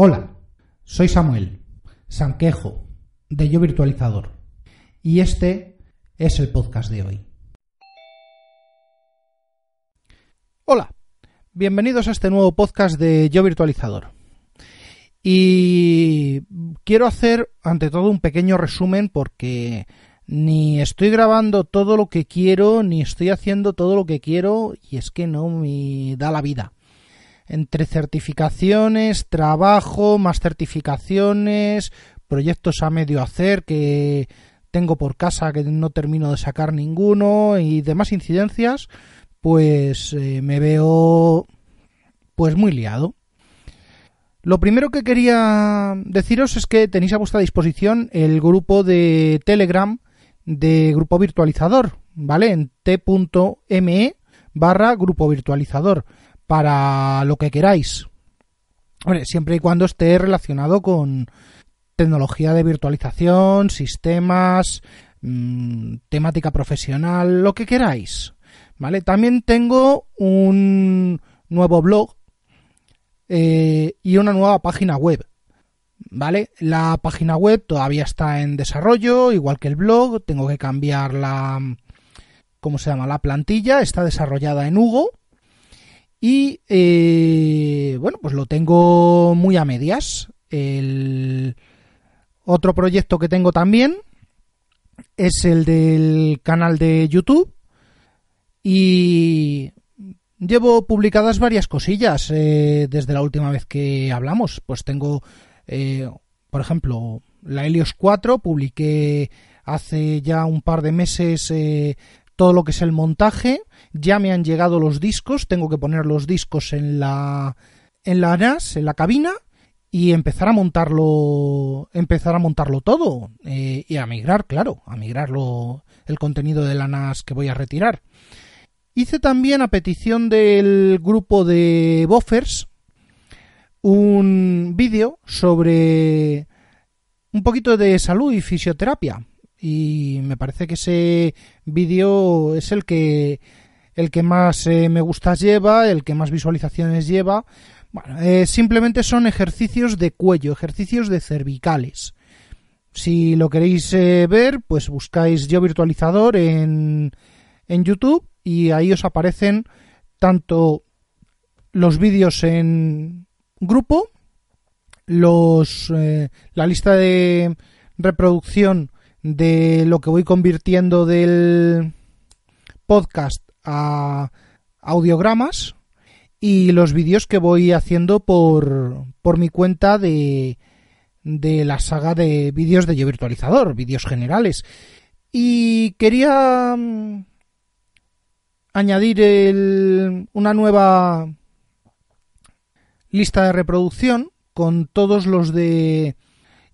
Hola, soy Samuel, Sanquejo, de Yo Virtualizador, y este es el podcast de hoy. Hola, bienvenidos a este nuevo podcast de Yo Virtualizador. Y quiero hacer ante todo un pequeño resumen porque ni estoy grabando todo lo que quiero, ni estoy haciendo todo lo que quiero, y es que no me da la vida entre certificaciones, trabajo, más certificaciones, proyectos a medio hacer que tengo por casa que no termino de sacar ninguno y demás incidencias, pues eh, me veo pues muy liado. Lo primero que quería deciros es que tenéis a vuestra disposición el grupo de Telegram de Grupo Virtualizador, ¿vale? En t.me barra Grupo Virtualizador para lo que queráis. siempre y cuando esté relacionado con tecnología de virtualización, sistemas, mm, temática profesional, lo que queráis. ¿Vale? También tengo un nuevo blog eh, y una nueva página web. ¿Vale? La página web todavía está en desarrollo, igual que el blog. Tengo que cambiar la. ¿Cómo se llama? La plantilla. Está desarrollada en Hugo. Y eh, bueno, pues lo tengo muy a medias. El otro proyecto que tengo también es el del canal de YouTube. Y llevo publicadas varias cosillas eh, desde la última vez que hablamos. Pues tengo, eh, por ejemplo, la Helios 4, publiqué hace ya un par de meses todo lo que es el montaje. Ya me han llegado los discos, tengo que poner los discos en la en la NAS, en la cabina y empezar a montarlo, empezar a montarlo todo eh, y a migrar, claro, a migrarlo el contenido de la NAS que voy a retirar. Hice también a petición del grupo de buffers un vídeo sobre un poquito de salud y fisioterapia y me parece que ese vídeo es el que el que más eh, me gustas lleva, el que más visualizaciones lleva. Bueno, eh, simplemente son ejercicios de cuello, ejercicios de cervicales. Si lo queréis eh, ver, pues buscáis yo virtualizador en, en YouTube y ahí os aparecen tanto los vídeos en grupo, los la lista de reproducción de lo que voy convirtiendo del podcast a audiogramas y los vídeos que voy haciendo por, por mi cuenta de, de la saga de vídeos de Yo Virtualizador, vídeos generales. Y quería mm, añadir una nueva lista de reproducción con todos los de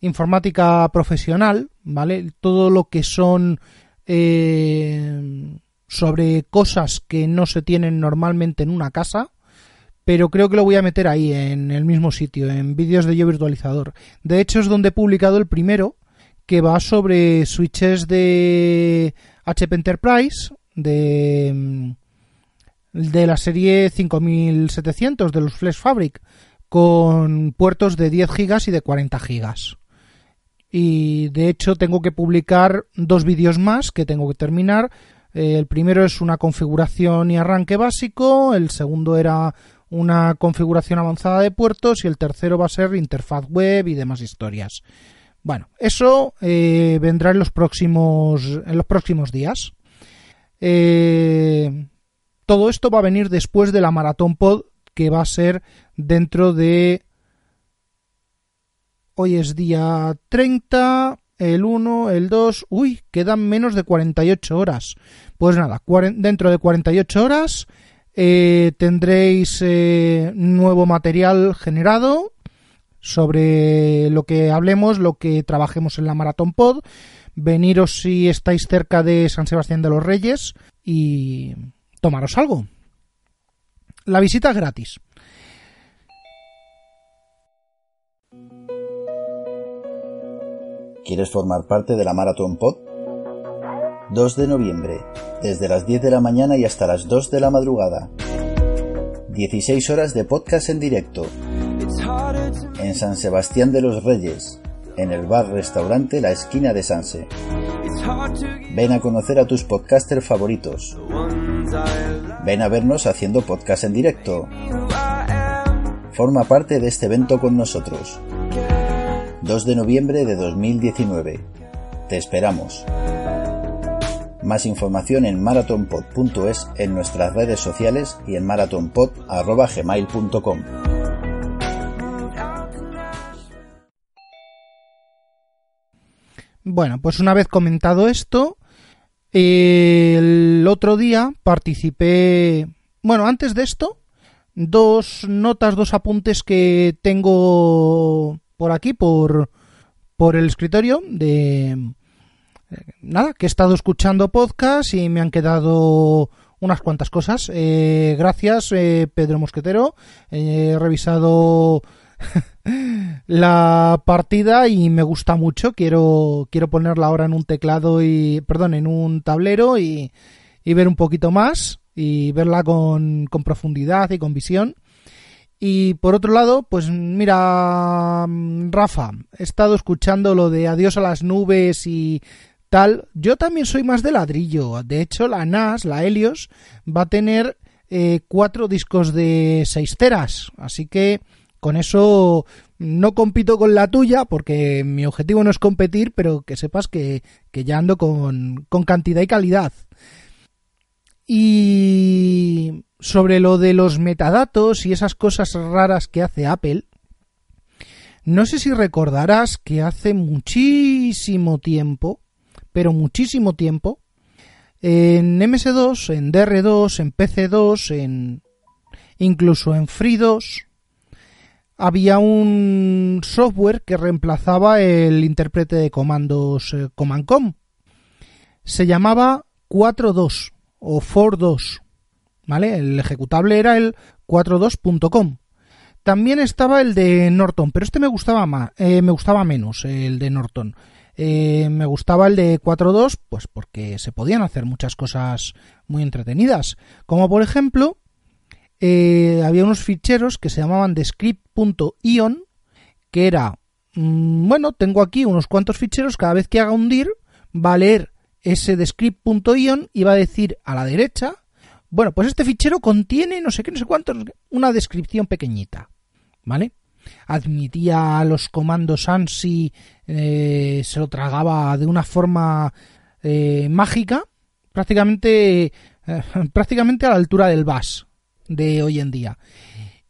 informática profesional, ¿vale? Todo lo que son eh, sobre cosas que no se tienen normalmente en una casa, pero creo que lo voy a meter ahí, en el mismo sitio, en vídeos de yo virtualizador. De hecho, es donde he publicado el primero, que va sobre switches de HP Enterprise, de, de la serie 5700 de los Flash Fabric, con puertos de 10 GB y de 40 GB y de hecho tengo que publicar dos vídeos más que tengo que terminar. Eh, el primero es una configuración y arranque básico, el segundo era una configuración avanzada de puertos y el tercero va a ser interfaz web y demás historias. Bueno, eso eh, vendrá en los próximos, días. Eh, todo esto va a venir después de la maratón pod que va a ser dentro de Hoy es día 30, el 1, el 2. Uy, quedan menos de 48 horas. Pues nada, dentro de 48 horas eh, tendréis eh, nuevo material generado sobre lo que hablemos, lo que trabajemos en la Maratón Pod. Veniros si estáis cerca de San Sebastián de los Reyes y tomaros algo. La visita es gratis. ¿Quieres formar parte de la Marathon Pod? 2 de noviembre, desde las 10 de la mañana y hasta las 2 de la madrugada. 16 horas de podcast en directo. en San Sebastián de los Reyes, en el bar-restaurante La Esquina de Sanse. Ven a conocer a tus podcasters favoritos. Ven a vernos haciendo podcast en directo. Forma parte de este evento con nosotros. 2 de noviembre de 2019. Te esperamos. Más información en marathonpod.es en nuestras redes sociales y en marathonpod.gmail.com. Bueno, pues una vez comentado esto, el otro día participé, bueno, antes de esto, dos notas, dos apuntes que tengo por aquí, por, por el escritorio, de nada, que he estado escuchando podcast y me han quedado unas cuantas cosas. Eh, gracias, eh, Pedro Mosquetero. he revisado la partida y me gusta mucho. Quiero, quiero ponerla ahora en un teclado y, perdón, en un tablero y, y ver un poquito más y verla con, con profundidad y con visión. Y por otro lado, pues mira, Rafa, he estado escuchando lo de Adiós a las nubes y tal. Yo también soy más de ladrillo. De hecho, la NAS, la Helios, va a tener eh, cuatro discos de seis ceras. Así que con eso no compito con la tuya, porque mi objetivo no es competir, pero que sepas que, ya ando con, con cantidad y calidad. Y sobre lo de los metadatos y esas cosas raras que hace Apple, no sé si recordarás que hace muchísimo tiempo, pero muchísimo tiempo, en MS2, en DR2, en PC2, en incluso en Free2, había un software que reemplazaba el intérprete de comandos eh, Command-Com. Se llamaba 4.2 o 4.2, ¿vale? El ejecutable era el 4.2.com. También estaba el de Norton, pero este me gustaba más, eh, me gustaba menos el de Norton. Eh, me gustaba el de 4.2, pues porque se podían hacer muchas cosas muy entretenidas, como por ejemplo eh, había unos ficheros que se llamaban descript.ion, que era, mm, bueno, tengo aquí unos cuantos ficheros, cada vez que haga un dir, va a leer ese descript.ion y va a decir a la derecha, bueno, pues este fichero contiene no sé qué, no sé cuánto, una descripción pequeñita, ¿vale? Admitía los comandos ANSI, eh, se lo tragaba de una forma eh, mágica, prácticamente, prácticamente a la altura del BAS, de hoy en día.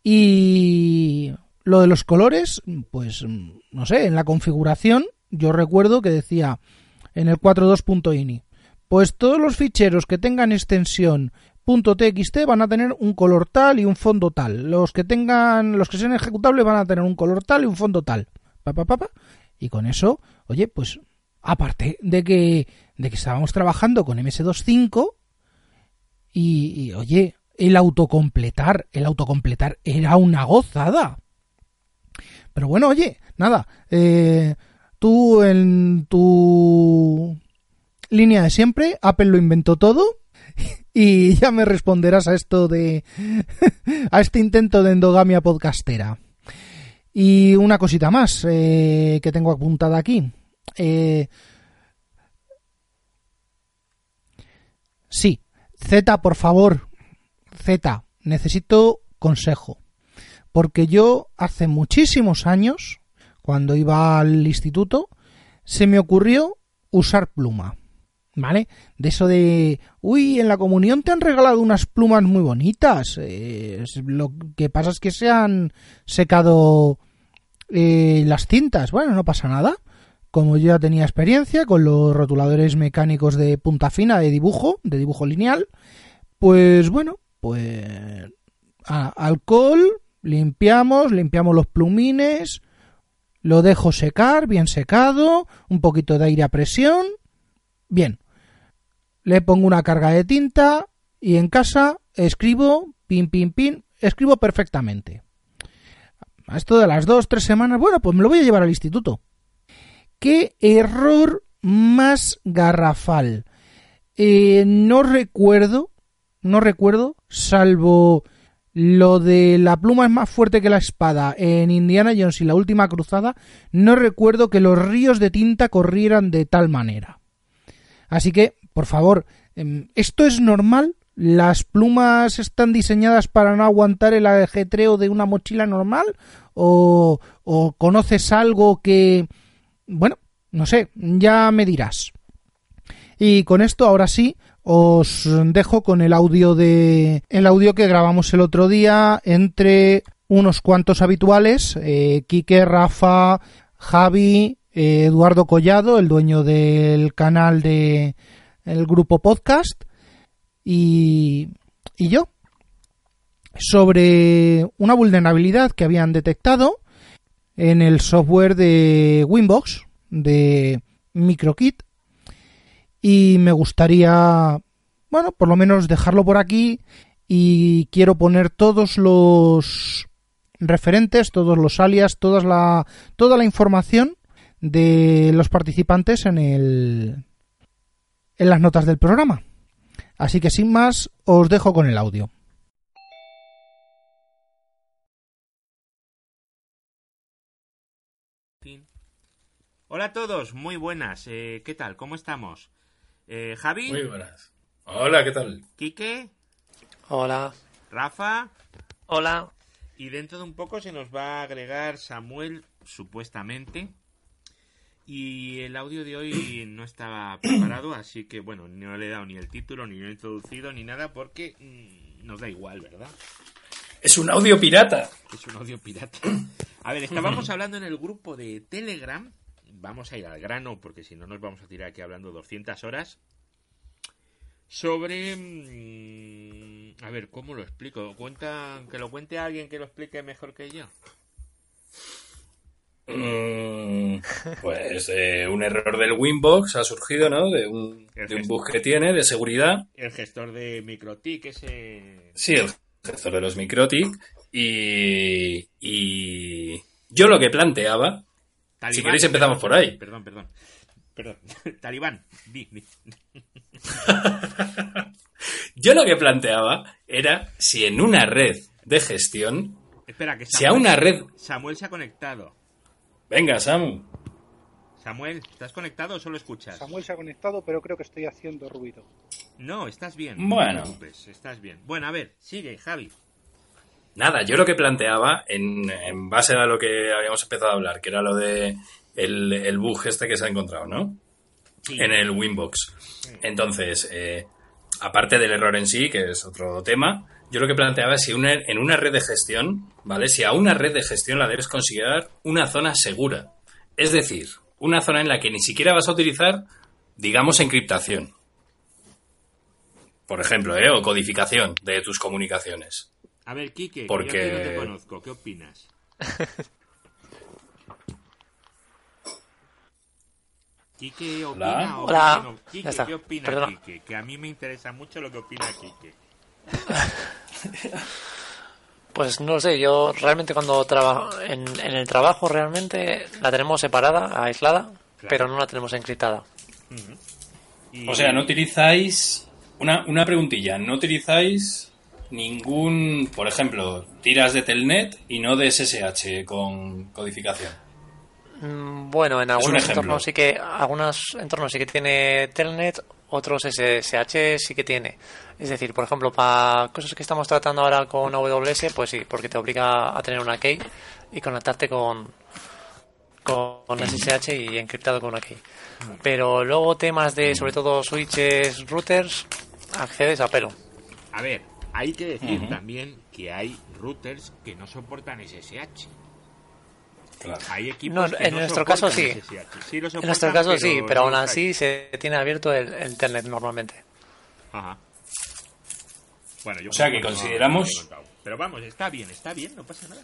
Y lo de los colores, pues no sé, en la configuración yo recuerdo que decía en el 42.ini, pues todos los ficheros que tengan extensión .txt van a tener un color tal y un fondo tal. Los que tengan, los que sean ejecutables van a tener un color tal y un fondo tal. Pa, pa, y con eso, oye, pues aparte de que de que estábamos trabajando con MS25 y, y oye, el autocompletar, el autocompletar era una gozada. Pero bueno, oye, nada, eh, tú en tu línea de siempre, Apple lo inventó todo y ya me responderás a esto de a este intento de endogamia podcastera. Y una cosita más eh, que tengo apuntada aquí. Eh, sí, Z, por favor, Z, necesito consejo. Porque yo hace muchísimos años, cuando iba al instituto, se me ocurrió usar pluma. ¿Vale? De eso de, uy, en la comunión te han regalado unas plumas muy bonitas. Eh, lo que pasa es que se han secado eh, las cintas. Bueno, no pasa nada. Como yo ya tenía experiencia con los rotuladores mecánicos de punta fina de dibujo, de dibujo lineal, pues bueno, pues alcohol, limpiamos, limpiamos los plumines, lo dejo secar, bien secado, un poquito de aire a presión, bien. Le pongo una carga de tinta y en casa escribo, pin, pin, pin, escribo perfectamente. A esto de las dos, tres semanas, bueno, pues me lo voy a llevar al instituto. ¿Qué error más garrafal? Eh, no recuerdo no recuerdo, salvo lo de la pluma es más fuerte que la espada en Indiana Jones y la última cruzada, no recuerdo que los ríos de tinta corrieran de tal manera. Así que, por favor, em, ¿esto es normal? ¿Las plumas están diseñadas para no aguantar el ajetreo de una mochila normal? ¿O, conoces algo que... Bueno, no sé, ya me dirás. Y con esto, ahora sí, os dejo con el audio de el audio que grabamos el otro día entre unos cuantos habituales, eh, Quique, Rafa, Javi, eh, Eduardo Collado, el dueño del canal de el grupo podcast, y, y yo, sobre una vulnerabilidad que habían detectado en el software de Winbox de MicroKit y me gustaría, bueno, por lo menos dejarlo por aquí y quiero poner todos los referentes, todos los alias, la, toda la información de los participantes en el en las notas del programa. Así que sin más, os dejo con el audio. Hola a todos, muy buenas. Eh, ¿Qué tal? ¿Cómo estamos? Eh, Javi. Muy buenas. Hola, ¿qué tal? Quique. Hola. Rafa. Hola. Y dentro de un poco se nos va a agregar Samuel, supuestamente. Y el audio de hoy no estaba preparado, así que bueno, no le he dado ni el título, ni lo he introducido, ni nada, porque mm, nos da igual, ¿verdad? Es un audio pirata. Es un audio pirata. A ver, estábamos hablando en el grupo de Telegram vamos a ir al grano, porque si no nos vamos a tirar aquí hablando 200 horas, sobre... Mm, a ver, ¿cómo lo explico? ¿Cuenta, ¿Que lo cuente alguien que lo explique mejor que yo? Mm, pues eh, un error del Winbox ha surgido, ¿no? De un, de un bug que tiene de seguridad. El gestor de MikroTik, ese... Sí, el gestor de los MikroTik. Y, y yo lo que planteaba si queréis empezamos por ahí. Perdón, perdón. Perdón. Talibán, di, Yo lo que planteaba era si en una red de gestión. Espera, que si a una red. Samuel se ha conectado. Venga, Samu. Samuel, ¿estás conectado o solo escuchas? Samuel se ha conectado, pero creo que estoy haciendo ruido. No, estás bien. Bueno. estás bien. Bueno, a ver, sigue, Javi. Nada, yo lo que planteaba, en, base a lo que habíamos empezado a hablar, que era lo de el, bug este que se ha encontrado, ¿no? En el Winbox. Entonces, eh, aparte del error en sí, que es otro tema, yo lo que planteaba es si en una red de gestión, ¿vale? Si a una red de gestión la debes considerar una zona segura. Es decir, una zona en la que ni siquiera vas a utilizar, digamos, encriptación. Por ejemplo, ¿eh? O codificación de tus comunicaciones. A ver, Kike, Porque... yo no te conozco. ¿Qué opinas? Kike opina o Hola. Kike, ¿qué opina Kike? Que a mí me interesa mucho lo que opina Kike. Pues no sé, yo realmente cuando trabajo en, el trabajo realmente la tenemos separada, aislada, pero no la tenemos encriptada. O sea, no utilizáis una, una preguntilla, no utilizáis ningún, por ejemplo, tiras de Telnet y no de SSH con codificación. Mm, bueno, en algunos entornos sí que algunos entornos sí que tiene Telnet, otros SSH sí que tiene. Es decir, por ejemplo, para cosas que estamos tratando ahora con AWS, pues sí, porque te obliga a tener una key y conectarte con con SSH y encriptado con una key. Pero luego temas de sobre todo switches, routers, accedes a pelo. A ver, hay que decir también que hay routers que no soportan SSH. Claro. Hay equipos no, en nuestro caso sí. en nuestro caso sí, pero aún así se tiene abierto el, Internet normalmente. Ajá. Bueno, yo o sea que consideramos. Pero vamos, está bien, está bien, no pasa nada.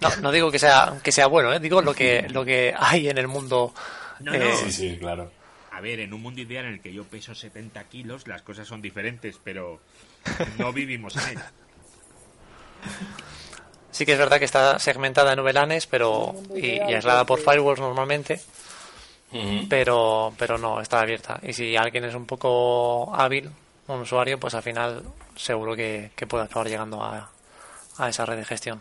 No, no digo que sea que sea bueno, ¿eh? digo lo que lo que hay en el mundo. No, no. Eh, sí, sí, claro. A ver, en un mundo ideal en el que yo peso 70 kilos, las cosas son diferentes, pero no vivimos en ella. Sí que es verdad que está segmentada en VLANs pero y, aislada por firewalls normalmente, pero pero no está abierta. Y si alguien es un poco hábil, un usuario, pues al final seguro que, puede acabar llegando a, a esa red de gestión.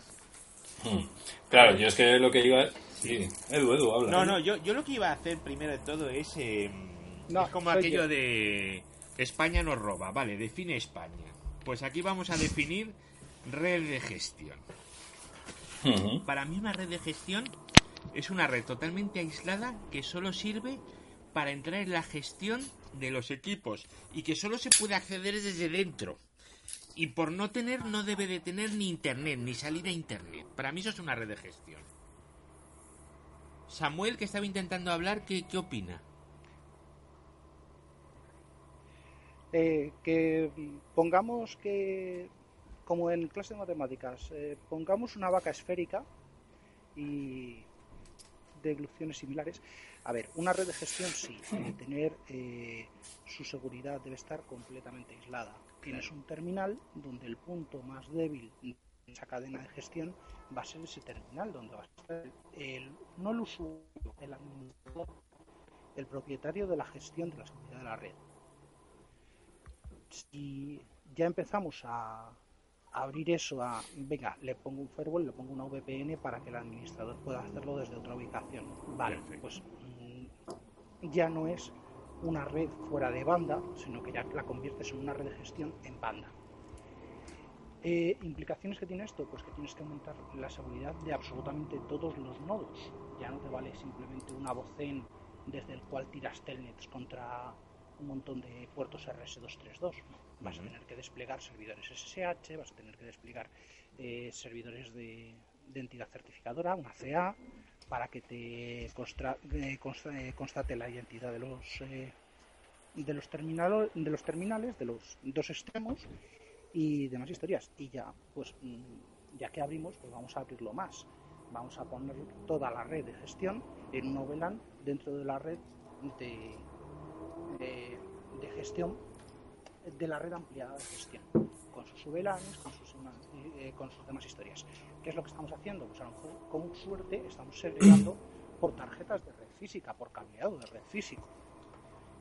Hmm. Claro, yo es que lo que iba... Sí, Edu, Edu, habla. No, no, yo, yo lo que iba a hacer primero de todo es... Eh, es como aquello de... España nos roba, vale, define España. Pues aquí vamos a definir red de gestión. Para mí una red de gestión es una red totalmente aislada que solo sirve para entrar en la gestión de los equipos y que solo se puede acceder desde dentro. Y por no tener, no debe de tener ni internet, ni salida a internet. Para mí eso es una red de gestión. Samuel, que estaba intentando hablar, ¿qué, qué opina? Eh, que pongamos que, como en clase de matemáticas, eh, pongamos una vaca esférica y de ilusiones similares. A ver, una red de gestión sí, debe tener eh, su seguridad debe estar completamente aislada. Tienes un terminal donde el punto más débil de esa cadena de gestión va a ser ese terminal, donde va a estar el, no el usuario, el administrador, el propietario de la gestión de la seguridad de la red si ya empezamos a, abrir eso a, venga, le pongo un firewall, le pongo una VPN para que el administrador pueda hacerlo desde otra ubicación. Vale, pues mm, ya no es una red fuera de banda, sino que ya la conviertes en una red de gestión en banda. Eh, ¿Implicaciones que tiene esto? Pues que tienes que aumentar la seguridad de absolutamente todos los nodos. Ya no te vale simplemente una vocen desde el cual tiras telnets contra un montón de puertos RS232. Vas a tener que desplegar servidores SSH, vas a tener que desplegar eh, servidores de, entidad certificadora, una CA, para que te eh, eh, constate la identidad de los de los terminales de los terminales de los dos extremos y demás historias. Y ya pues mm, ya que abrimos pues vamos a abrirlo más. Vamos a poner toda la red de gestión en un VLAN dentro de la red de, de, gestión de la red ampliada de gestión, con sus VLANs, con sus, eh, con sus demás historias. ¿Qué es lo que estamos haciendo? Pues a lo mejor, con suerte, estamos segregando por tarjetas de red física, por cableado de red físico.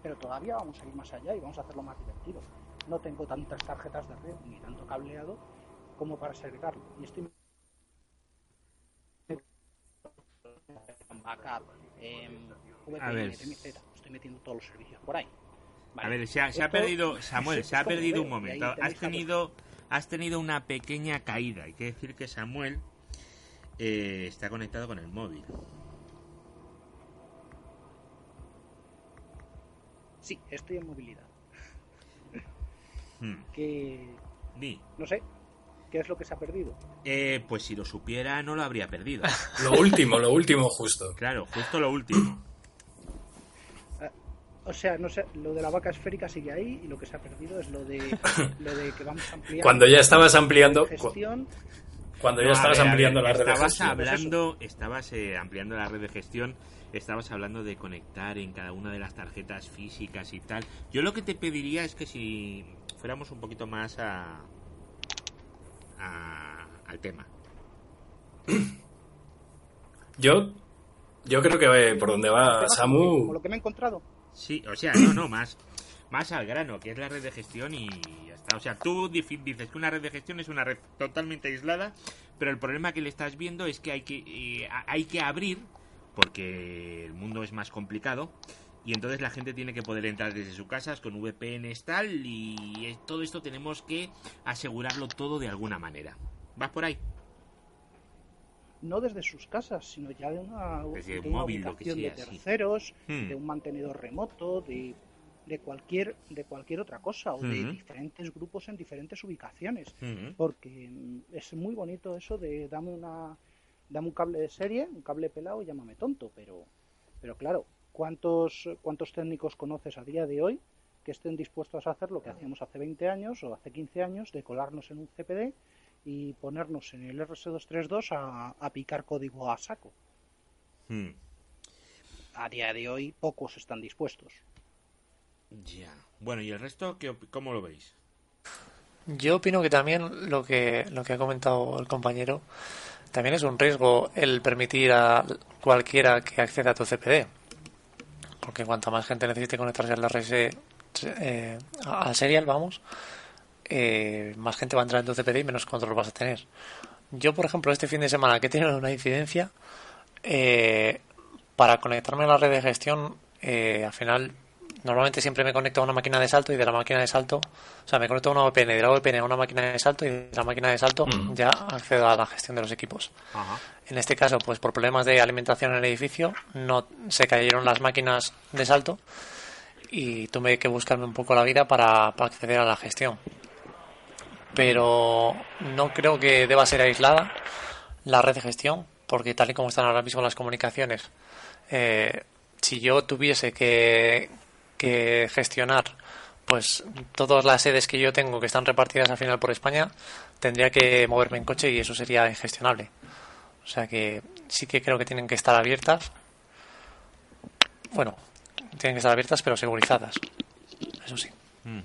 Pero todavía vamos a ir más allá y vamos a hacerlo más divertido. No tengo tantas tarjetas de red ni tanto cableado como para segregarlo. Y estoy backup, eh, VPN, estoy metiendo todos los servicios por ahí. A ver, se ha, perdido, Samuel, se ha perdido un momento. Has tenido, has tenido una pequeña caída. Hay que decir que Samuel eh, está conectado con el móvil. Sí, estoy en movilidad. Hmm. Que... No sé, ¿Qué es lo que se ha perdido? Eh, pues si lo supiera no lo habría perdido. lo último, lo último justo. Claro, justo lo último. O sea, no sé, lo de la vaca esférica sigue ahí y lo que se ha perdido es lo de, lo de que vamos ampliando. Cuando ya estabas ampliando. Cuando ya estabas ampliando la red de gestión. Hablando, estabas eh, ampliando la red de gestión, estabas hablando de conectar en cada una de las tarjetas físicas y tal. Yo lo que te pediría es que si fuéramos un poquito más a, al tema. Yo, yo creo que por donde va Samu. lo que me he encontrado. Sí, o sea, no, no, más, más al grano, que es la red de gestión y ya está. O sea, tú dices que una red de gestión es una red totalmente aislada, pero el problema que le estás viendo es que hay que, eh, hay que abrir, porque el mundo es más complicado, y entonces la gente tiene que poder entrar desde sus casas con VPNs tal, y todo esto tenemos que asegurarlo todo de alguna manera. ¿Vas por ahí? No desde sus casas, sino ya de una, móvil, ubicación de terceros, hmm. de un mantenedor remoto, de, de, cualquier de cualquier otra cosa o de hmm. diferentes grupos en diferentes ubicaciones, hmm. porque mm, es muy bonito eso de dame una dame un cable de serie, un cable pelado y llámame tonto, pero pero claro, ¿cuántos cuántos técnicos conoces a día de hoy que estén dispuestos a hacer lo que hacíamos hace 20 años o hace 15 años de colarnos en un CPD y ponernos en el RS232 a, a picar código a saco. Hmm. A día de hoy pocos están dispuestos. Ya. Bueno, ¿y el resto qué, cómo lo veis? Yo opino que también lo que, lo que ha comentado el compañero, también es un riesgo el permitir a cualquiera que acceda a tu CPD. Porque cuanto más gente necesite conectarse al RS, eh, al serial, vamos, eh, más gente va a entrar en tu CPD y menos control vas a tener. Yo, por ejemplo, este fin de semana que he tenido una incidencia, eh, para conectarme a la red de gestión, eh, al final, normalmente siempre me conecto a una máquina de salto y de la máquina de salto, o sea, me conecto a una VPN, de la VPN a una máquina de salto y de la máquina de salto ya accedo a la gestión de los equipos. En este caso, pues por problemas de alimentación en el edificio, no se cayeron las máquinas de salto y tuve que buscarme un poco la vida para, para acceder a la gestión. Pero no creo que deba ser aislada la red de gestión, porque tal y como están ahora mismo las comunicaciones, eh, si yo tuviese que, que gestionar pues todas las sedes que yo tengo que están repartidas al final por España, tendría que moverme en coche y eso sería ingestionable. O sea que sí que creo que tienen que estar abiertas. Bueno, tienen que estar abiertas pero segurizadas. Eso sí.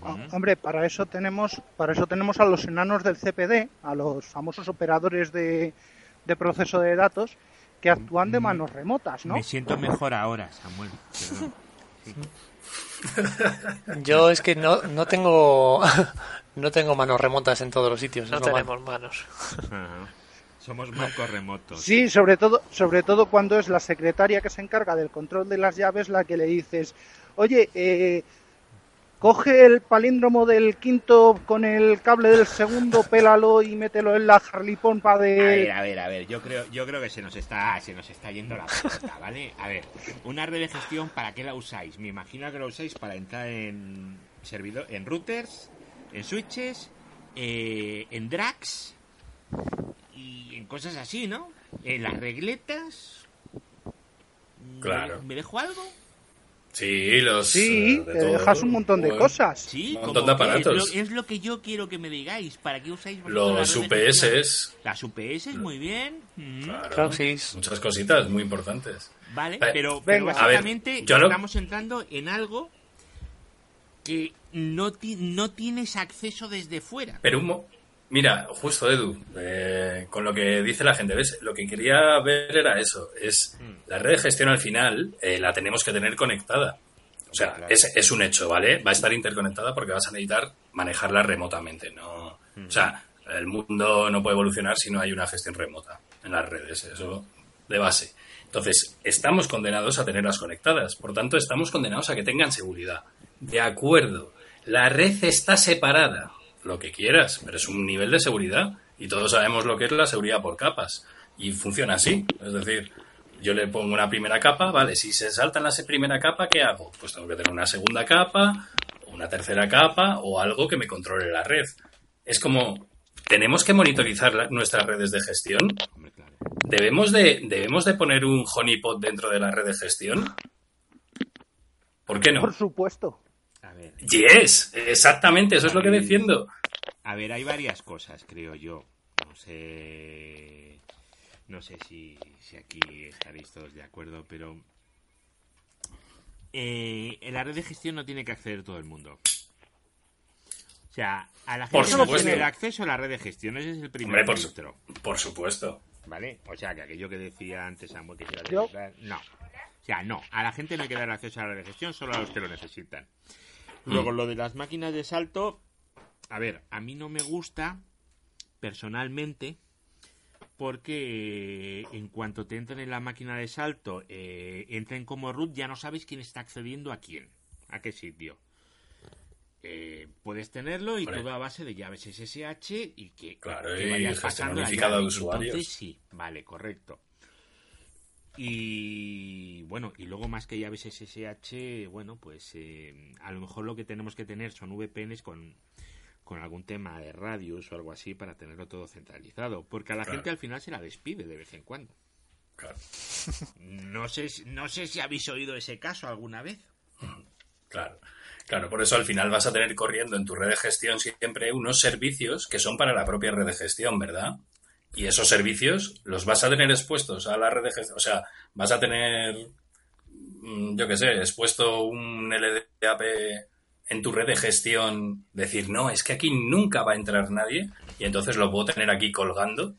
Ah, hombre, para eso tenemos, para eso tenemos a los enanos del CPD, a los famosos operadores de, de proceso de datos que actúan de manos remotas, ¿no? Me siento mejor ahora, Samuel. Yo es que no, no tengo no tengo manos remotas en todos los sitios. No tenemos manos. Somos marcos remotos. Sí, sobre todo, sobre todo cuando es la secretaria que se encarga del control de las llaves la que le dices, oye, eh, coge el palíndromo del quinto con el cable del segundo, pélalo y mételo en la jarlipompa de... A ver, a ver, a ver, yo creo, yo creo que se nos está, se nos está yendo la puerta, ¿vale? A ver, una red de gestión, ¿para qué la usáis? Me imagino que la usáis para entrar en servidor, en routers, en switches, eh, en DRAX y en cosas así, ¿no? En las regletas. Claro. ¿Me dejo algo? Sí, los. Sí, te dejas un montón de cosas. Sí, un montón de aparatos. Es lo, que yo quiero que me digáis. ¿Para qué usáis los UPS? Las UPS, muy bien. Mm. Claro, sí. Muchas cositas muy importantes. Vale, pero, pero básicamente estamos entrando en algo que no, no tienes acceso desde fuera. Pero un, Mira, justo Edu, eh, con lo que dice la gente, ¿ves? Lo que quería ver era eso, es mm. la red de gestión al final eh, la tenemos que tener conectada. O sea, es, es, un hecho, ¿vale? Va a estar interconectada porque vas a necesitar manejarla remotamente, ¿no? Mm. O sea, el mundo no puede evolucionar si no hay una gestión remota en las redes, eso de base. Entonces, estamos condenados a tenerlas conectadas, por tanto, estamos condenados a que tengan seguridad. De acuerdo, la red está separada, lo que quieras, pero es un nivel de seguridad y todos sabemos lo que es la seguridad por capas y funciona así. Es decir, yo le pongo una primera capa, vale, si se salta en la primera capa, ¿qué hago? Pues tengo que tener una segunda capa, una tercera capa o algo que me controle la red. Es como, ¿tenemos que monitorizar nuestras redes de gestión? ¿Debemos de, ¿Debemos de poner un honeypot dentro de la red de gestión? ¿Por qué no? Por supuesto. Yes, exactamente, eso es lo que defiendo. A ver, hay varias cosas, creo yo. No sé. No sé si, aquí estaréis todos de acuerdo, pero. Eh, en la red de gestión no tiene que acceder todo el mundo. O sea, a la gente no tiene acceso a la red de gestión, ese es el primer Hombre, por, supuesto. ¿Vale? O sea, que aquello que decía antes Samuel que era no. O sea, no, a la gente no hay que dar acceso a la red de gestión, solo a los que lo necesitan. Luego, mm. lo de las máquinas de salto, a ver, a mí no me gusta personalmente porque en cuanto te entren en la máquina de salto, eh, entren como root, ya no sabes quién está accediendo a quién, a qué sitio. Eh, puedes tenerlo y todo a base de llaves SSH y que, claro, vayas pasando de usuarios. Entonces sí, vale, correcto. Y bueno, y luego más que llaves SSH, bueno, pues eh, a lo mejor lo que tenemos que tener son VPNs con, con algún tema de radios o algo así para tenerlo todo centralizado. Porque a la gente al final se la despide de vez en cuando. Claro. No sé, no sé si habéis oído ese caso alguna vez. Claro. Claro, por eso al final vas a tener corriendo en tu red de gestión siempre unos servicios que son para la propia red de gestión, ¿verdad? Y esos servicios los vas a tener expuestos a la red de gestión. O sea, vas a tener, mm, yo qué sé, expuesto un LDAP en tu red de gestión. Decir, no, es que aquí nunca va a entrar nadie. Y entonces lo puedo tener aquí colgando.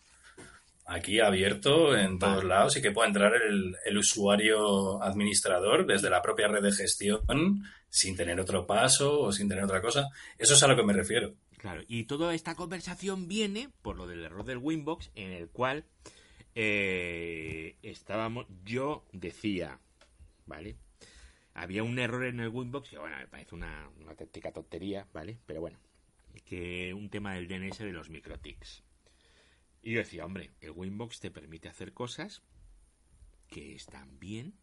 Aquí abierto en todos lados y que pueda entrar el, el usuario administrador desde la propia red de gestión sin tener otro paso o sin tener otra cosa. Eso es a lo que me refiero. Claro, y toda esta conversación viene por lo del error del Winbox, en el cual eh, estábamos, yo decía, ¿vale? Había un error en el Winbox, que bueno, me parece una, una auténtica tontería, ¿vale? Pero bueno, que un tema del DNS de los microtics. Y yo decía, hombre, el Winbox te permite hacer cosas que están bien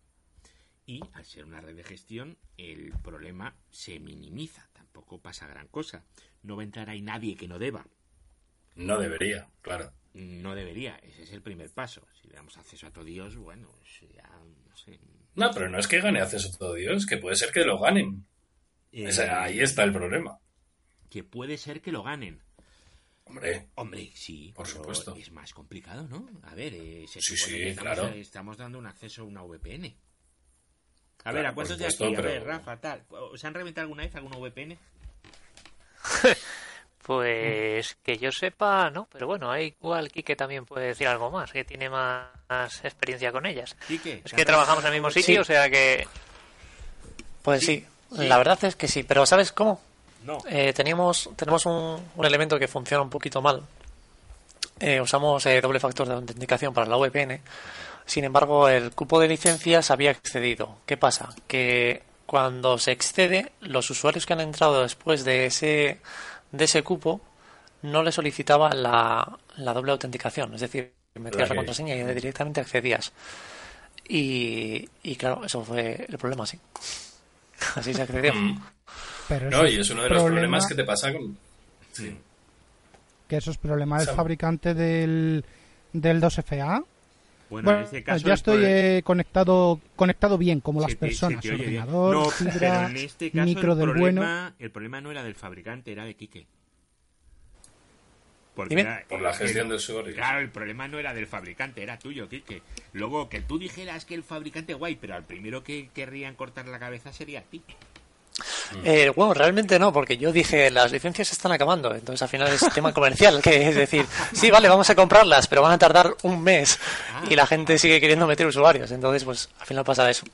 y al ser una red de gestión el problema se minimiza, tampoco pasa gran cosa. No va a entrar ahí nadie que no deba. No debería, claro. No debería, ese es el primer paso. Si le damos acceso a todo Dios, bueno, ya no sé. No, pero no es que gane acceso a todo Dios, que puede ser que lo ganen. Eh, ahí está el problema. Que puede ser que lo ganen. Hombre. Hombre, sí. Por supuesto. Es más complicado, ¿no? A ver, eh, sí, sí, claro. Estamos dando un acceso a una VPN. A ver, ¿a cuántos de aquí? A ver, Rafa, tal. ¿Se han reventado alguna vez alguna VPN? pues que yo sepa, no. Pero bueno, hay igual Quique también puede decir algo más, que tiene más, experiencia con ellas. es que trabajamos en el mismo sitio, o sea que... Pues sí, la verdad es que sí. Pero ¿sabes cómo? No. Eh, teníamos, tenemos un, un, elemento que funciona un poquito mal. Eh, usamos eh, doble factor de autenticación para la VPN sin embargo, el cupo de licencias había excedido. ¿Qué pasa? Que cuando se excede, los usuarios que han entrado después de ese, de ese cupo no le solicitaban la, doble autenticación. Es decir, metías la contraseña y directamente accedías. Y, y claro, eso fue el problema, sí. Así se accedió. Mm. Pero no, y es uno de los problemas que te pasa con... Sí. Que eso es problema del fabricante del, del 2FA bueno, en este caso ya estoy eh, conectado conectado bien, como las personas. ordenador, fibra, este micro del bueno. El problema no era del fabricante, era de Quique. por la gestión del usuario. Claro, el problema no era del fabricante, era tuyo, Quique. Luego, que tú dijeras que el fabricante guay, pero al primero que querrían cortar la cabeza sería a ti. Eh, bueno, realmente no, porque yo dije, las licencias se están acabando, entonces al final es tema comercial, que es decir, sí, vale, vamos a comprarlas, pero van a tardar un mes y la gente sigue queriendo meter usuarios, entonces pues al final pasa eso.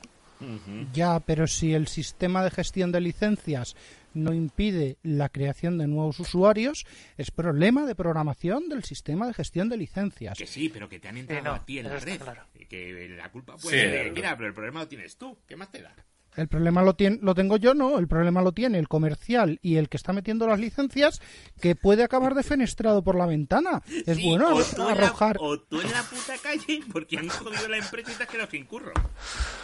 Ya, pero si el sistema de gestión de licencias no impide la creación de nuevos usuarios, es problema de programación del sistema de gestión de licencias. Que sí, pero que te han entrado a ti en la red. Que la culpa puede ser de pero el problema lo tienes tú. ¿Qué más te da? El problema lo, tiene, lo tengo yo, no. El problema lo tiene el comercial y el que está metiendo las licencias, que puede acabar defenestrado por la ventana. Es bueno arrojar. o tú en la puta calle porque han jodido la empresa y te has quedado sin curro.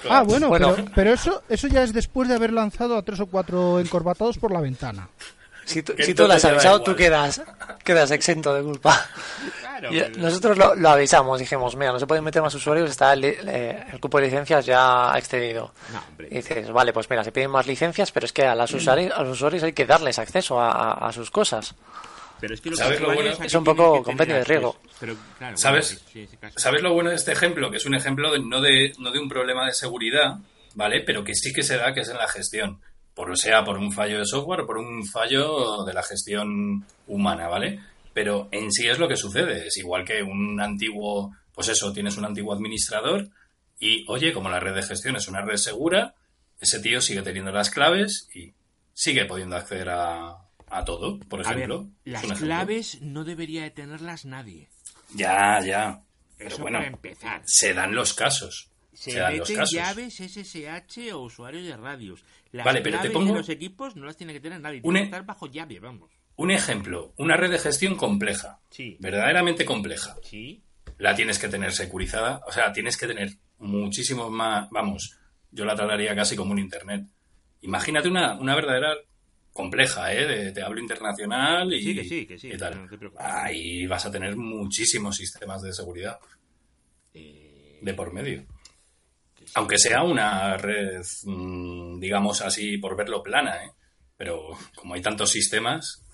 Ah, bueno, Pero, pero, eso, eso ya es después de haber lanzado a tres o cuatro encorbatados por la ventana. Si, tú lo has avisado, tú quedas, quedas exento de culpa. Nosotros lo, avisamos, dijimos, mira, no se pueden meter más usuarios, está el, el cupo de licencias ya excedido. y dices, vale, pues mira, se piden más licencias, pero es que a, los usuarios, a los usuarios hay que darles acceso a, sus cosas. Pero es que ¿Sabes lo bueno? Es un poco compendio de riesgo. ¿Sabes? ¿Sabes lo bueno de este ejemplo? Que es un ejemplo de, no, de, no de un problema de seguridad, ¿vale? Pero que sí que se da, que es en la gestión por sea por un fallo de software o por un fallo de la gestión humana, ¿vale? Pero en sí es lo que sucede, es igual que un antiguo, pues eso, tienes un antiguo administrador y, oye, como la red de gestión es una red segura, ese tío sigue teniendo las claves y sigue pudiendo acceder a, todo, por ejemplo. las claves no debería de tenerlas nadie. Ya, ya. Pero bueno, empezar. se dan los casos. Se, meten llaves SSH o usuarios de radios. Las vale, pero te pongo... los equipos no las tiene que tener nadie. Tiene que estar bajo llave, vamos. Un ejemplo, una red de gestión compleja. Sí. Verdaderamente compleja. Sí. La tienes que tener securizada. O sea, tienes que tener muchísimos más. Vamos, yo la trataría casi como un internet. Imagínate una, una verdadera compleja, ¿eh? De, hablo internacional y, sí, que sí, que sí, tal. Ahí vas a tener muchísimos sistemas de seguridad eh, de por medio. Aunque sea una red, mm, digamos así, por verlo plana, ¿eh? Pero como hay tantos sistemas,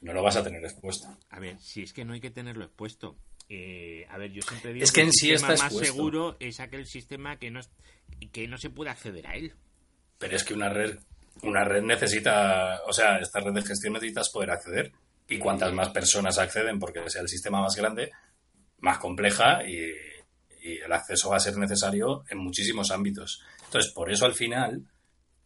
no lo vas a tener expuesto. A ver, si es que no hay que tenerlo expuesto. Eh, a ver, yo siempre digo es que, el sí sistema más seguro es aquel sistema que no, que no se puede acceder a él. Pero es que una red, una red necesita, o sea, esta red de gestión necesitas poder acceder. Y cuantas más personas acceden, porque sea el sistema más grande, más compleja y y el acceso va a ser necesario en muchísimos ámbitos. Entonces, por eso al final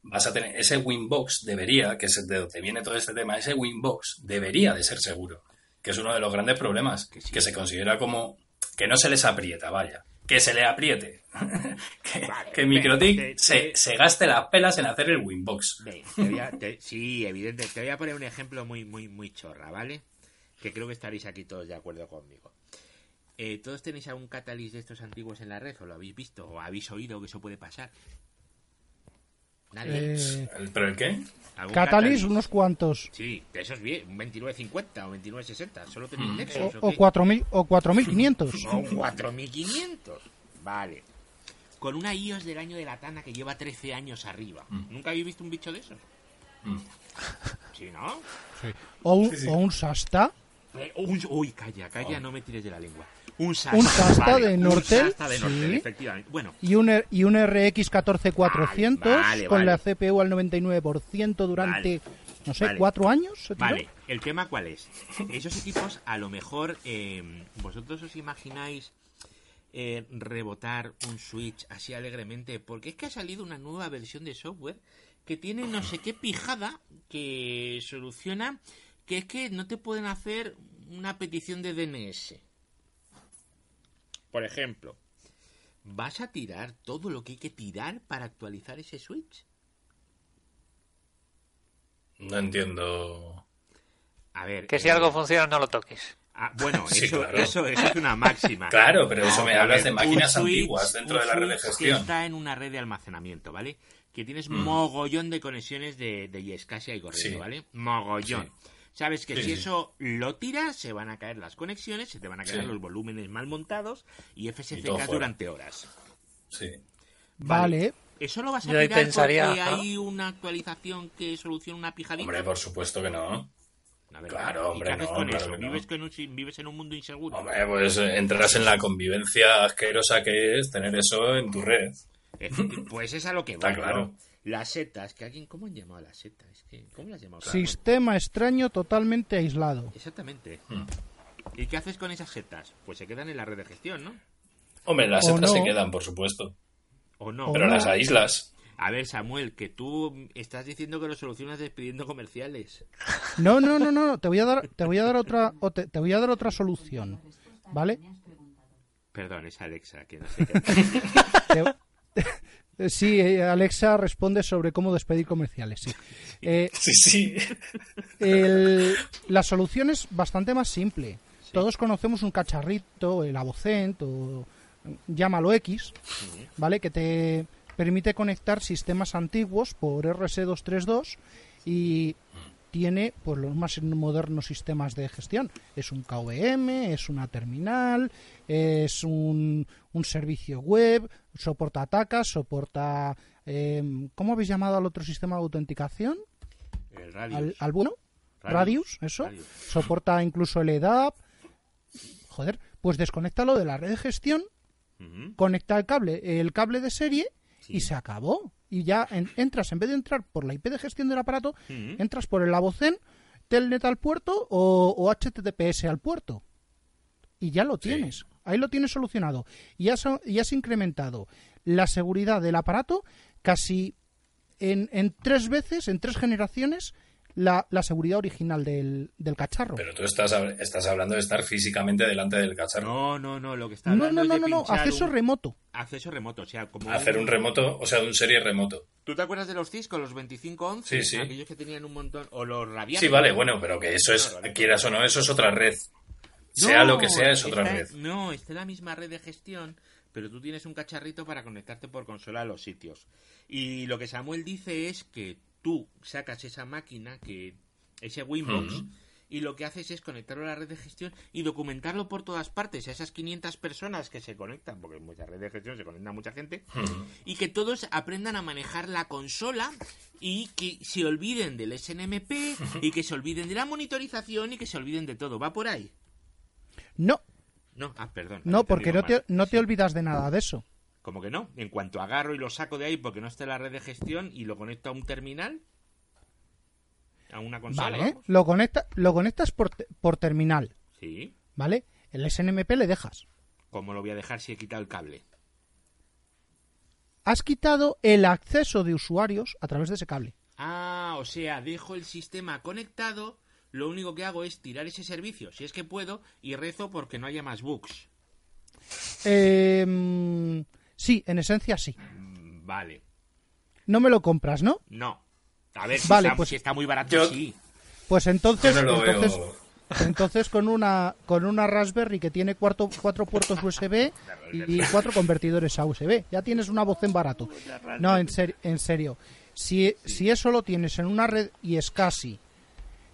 vas a tener ese Winbox debería, que es de donde viene todo este tema, ese Winbox debería de ser seguro, que es uno de los grandes problemas, que, se considera como que no se les aprieta, vaya, que se le apriete, que, que Microtik se, se, gaste las pelas en hacer el Winbox. sí, evidente. Te voy a poner un ejemplo muy, muy, muy chorra, ¿vale? Que creo que estaréis aquí todos de acuerdo conmigo. Eh, ¿Todos tenéis algún catalyst de estos antiguos en la red? ¿O lo habéis visto? ¿O habéis oído que eso puede pasar? Eh, ¿Pero el qué? Catalyst, unos cuantos. Sí, eso es bien, un 2950 o 2960. Solo tenéis mm. Nexus. O, o, 4000, o 4500. O 4500. Vale. Con una iOS del año de la Tana que lleva 13 años arriba. Mm. ¿Nunca habéis visto un bicho de esos? Mm. ¿Sí, no? Sí. O, un, o un Sasta. Eh, uy, calla, calla, oh. no me tires de la lengua. Un Sasta, de Nortel. efectivamente. Bueno. Y un, y un RX 14400 con la CPU al 99% durante, no sé, cuatro años. Vale, el tema cuál es. Esos equipos, a lo mejor, eh, vosotros os imagináis eh, rebotar un Switch así alegremente, porque es que ha salido una nueva versión de software que tiene no sé qué pijada que soluciona que es que no te pueden hacer una petición de DNS. Por ejemplo, ¿vas a tirar todo lo que hay que tirar para actualizar ese Switch? No entiendo. A ver. Que si algo eh, funciona, no lo toques. Ah, bueno, eso, es una máxima. claro, pero eso me hablas de máquinas antiguas dentro de la red de gestión. Que está en una red de almacenamiento, ¿vale? Que tienes mm. mogollón de conexiones de, de Yescasia y corriendo, ¿vale? Mogollón. Sabes que si eso lo tiras, se van a caer las conexiones, se te van a caer los volúmenes mal montados y FSCK durante horas. Sí. Vale. ¿Eso lo vas a tirar pensaría, porque hay una actualización que soluciona una pijadita? Hombre, por supuesto que no. Claro, hombre, no, con eso? ¿Vives, ¿Vives, en un mundo inseguro? Hombre, pues entras en la convivencia asquerosa que es tener eso en tu red. Pues es a lo que va. Está claro. Las setas, que alguien, ¿cómo han llamado a las setas? ¿Cómo las llamado? Sistema extraño totalmente aislado. Exactamente. ¿Y qué haces con esas setas? Pues se quedan en la red de gestión, ¿no? Hombre, las setas se quedan, por supuesto. O no. Pero las aíslas. A ver, Samuel, que tú estás diciendo que lo solucionas despidiendo comerciales. No, no, no, no, te voy a dar, te voy a dar otra, te, te voy a dar otra solución, ¿vale? Perdón, es Alexa, que no sé Eh, sí, eh, Alexa responde sobre cómo despedir comerciales. Sí, eh, sí. la solución es bastante más simple. Todos conocemos un cacharrito, el Avocent o llámalo X, ¿vale? Que te permite conectar sistemas antiguos por RS232 y tiene pues los más modernos sistemas de gestión. Es un KVM, es una terminal, es un, un servicio web, soporta atacas, soporta... Eh, ¿Cómo habéis llamado al otro sistema de autenticación? El Radius. ¿Al, bueno? Radius, eso. Soporta incluso el EDAP. Joder, pues desconéctalo de la red de gestión, conecta el cable, el cable de serie y se acabó y ya entras, en vez de entrar por la IP de gestión del aparato, entras por el Avocen, Telnet al puerto o, HTTPS al puerto. Y ya lo tienes. Ahí lo tienes solucionado. Y has, y has incrementado la seguridad del aparato casi en, en tres veces, en tres generaciones, la, la seguridad original del, del, cacharro. Pero tú estás, estás hablando de estar físicamente delante del cacharro. No, no, no, lo que está No, no, no, no, no, acceso remoto. Acceso remoto, o sea, como... Hacer un remoto, o sea, de un serie remoto. ¿Tú te acuerdas de los Cisco, los 2511? Sí, sí. Aquellos que tenían un montón, o los Rabianos. Sí, vale, bueno, pero que eso es, quieras o no, eso es otra red. sea lo que sea, es otra red. No, está en la misma red de gestión, pero tú tienes un cacharrito para conectarte por consola a los sitios. Y lo que Samuel dice es que tú sacas esa máquina que ese Winbox, y lo que haces es conectarlo a la red de gestión y documentarlo por todas partes a esas 500 personas que se conectan, porque en muchas redes de gestión se conecta mucha gente, y que todos aprendan a manejar la consola y que se olviden del SNMP y que se olviden de la monitorización y que se olviden de todo. ¿Va por ahí? No. No, ah, perdón. No, porque no te, no te olvidas de nada de eso. Como que no? En cuanto agarro y lo saco de ahí porque no está en la red de gestión y lo conecto a un terminal, a una consola. Vale, lo, conecta, lo conectas por, por terminal. Sí. ¿Vale? El SNMP le dejas. ¿Cómo lo voy a dejar si he quitado el cable? has quitado el acceso de usuarios a través de ese cable. Ah, o sea, dejo el sistema conectado, lo único que hago es tirar ese servicio, si es que puedo, y rezo porque no haya más bugs. Eh, sí, en esencia sí. Mm, Vale. No me lo compras, ¿no? No. A ver, si, Vale, está, pues- si está muy barato, Yo- sí. Pues entonces, no entonces, entonces con una con una Raspberry que tiene cuatro, cuatro puertos USB y cuatro convertidores a USB, ya tienes una voz en barato. No, en, ser- en serio. Si, si eso lo tienes en una red y es casi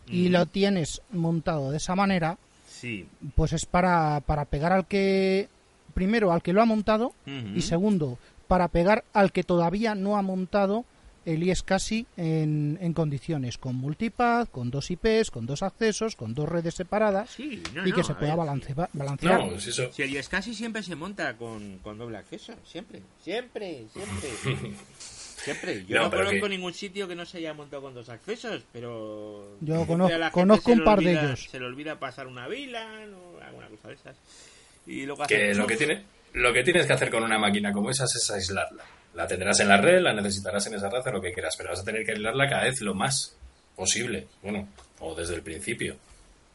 y lo tienes montado de esa manera, Sí. pues es para, para pegar al que primero al que lo ha montado y segundo para pegar al que todavía no ha montado el iSCSI en, en condiciones con multipath, con dos IPs, con dos accesos, con dos redes separadas Sí, no, y no, que se pueda ver. balance- ba- balancear. No, si eso. Si el casi siempre se monta con, con doble acceso, siempre, siempre, siempre. siempre. Yo No, conozco que- ningún sitio que no se haya montado con dos accesos, pero... Yo conozco- conozco un par de ellos. Se le olvida pasar una vila o alguna cosa de esas. Y luego Que hace lo que tiene, lo que tienes que hacer con una máquina como esas es aislarla. La tendrás en la red, la necesitarás en esa haz lo que quieras, pero vas a tener que aislarla cada vez lo más posible. Bueno, o desde el principio.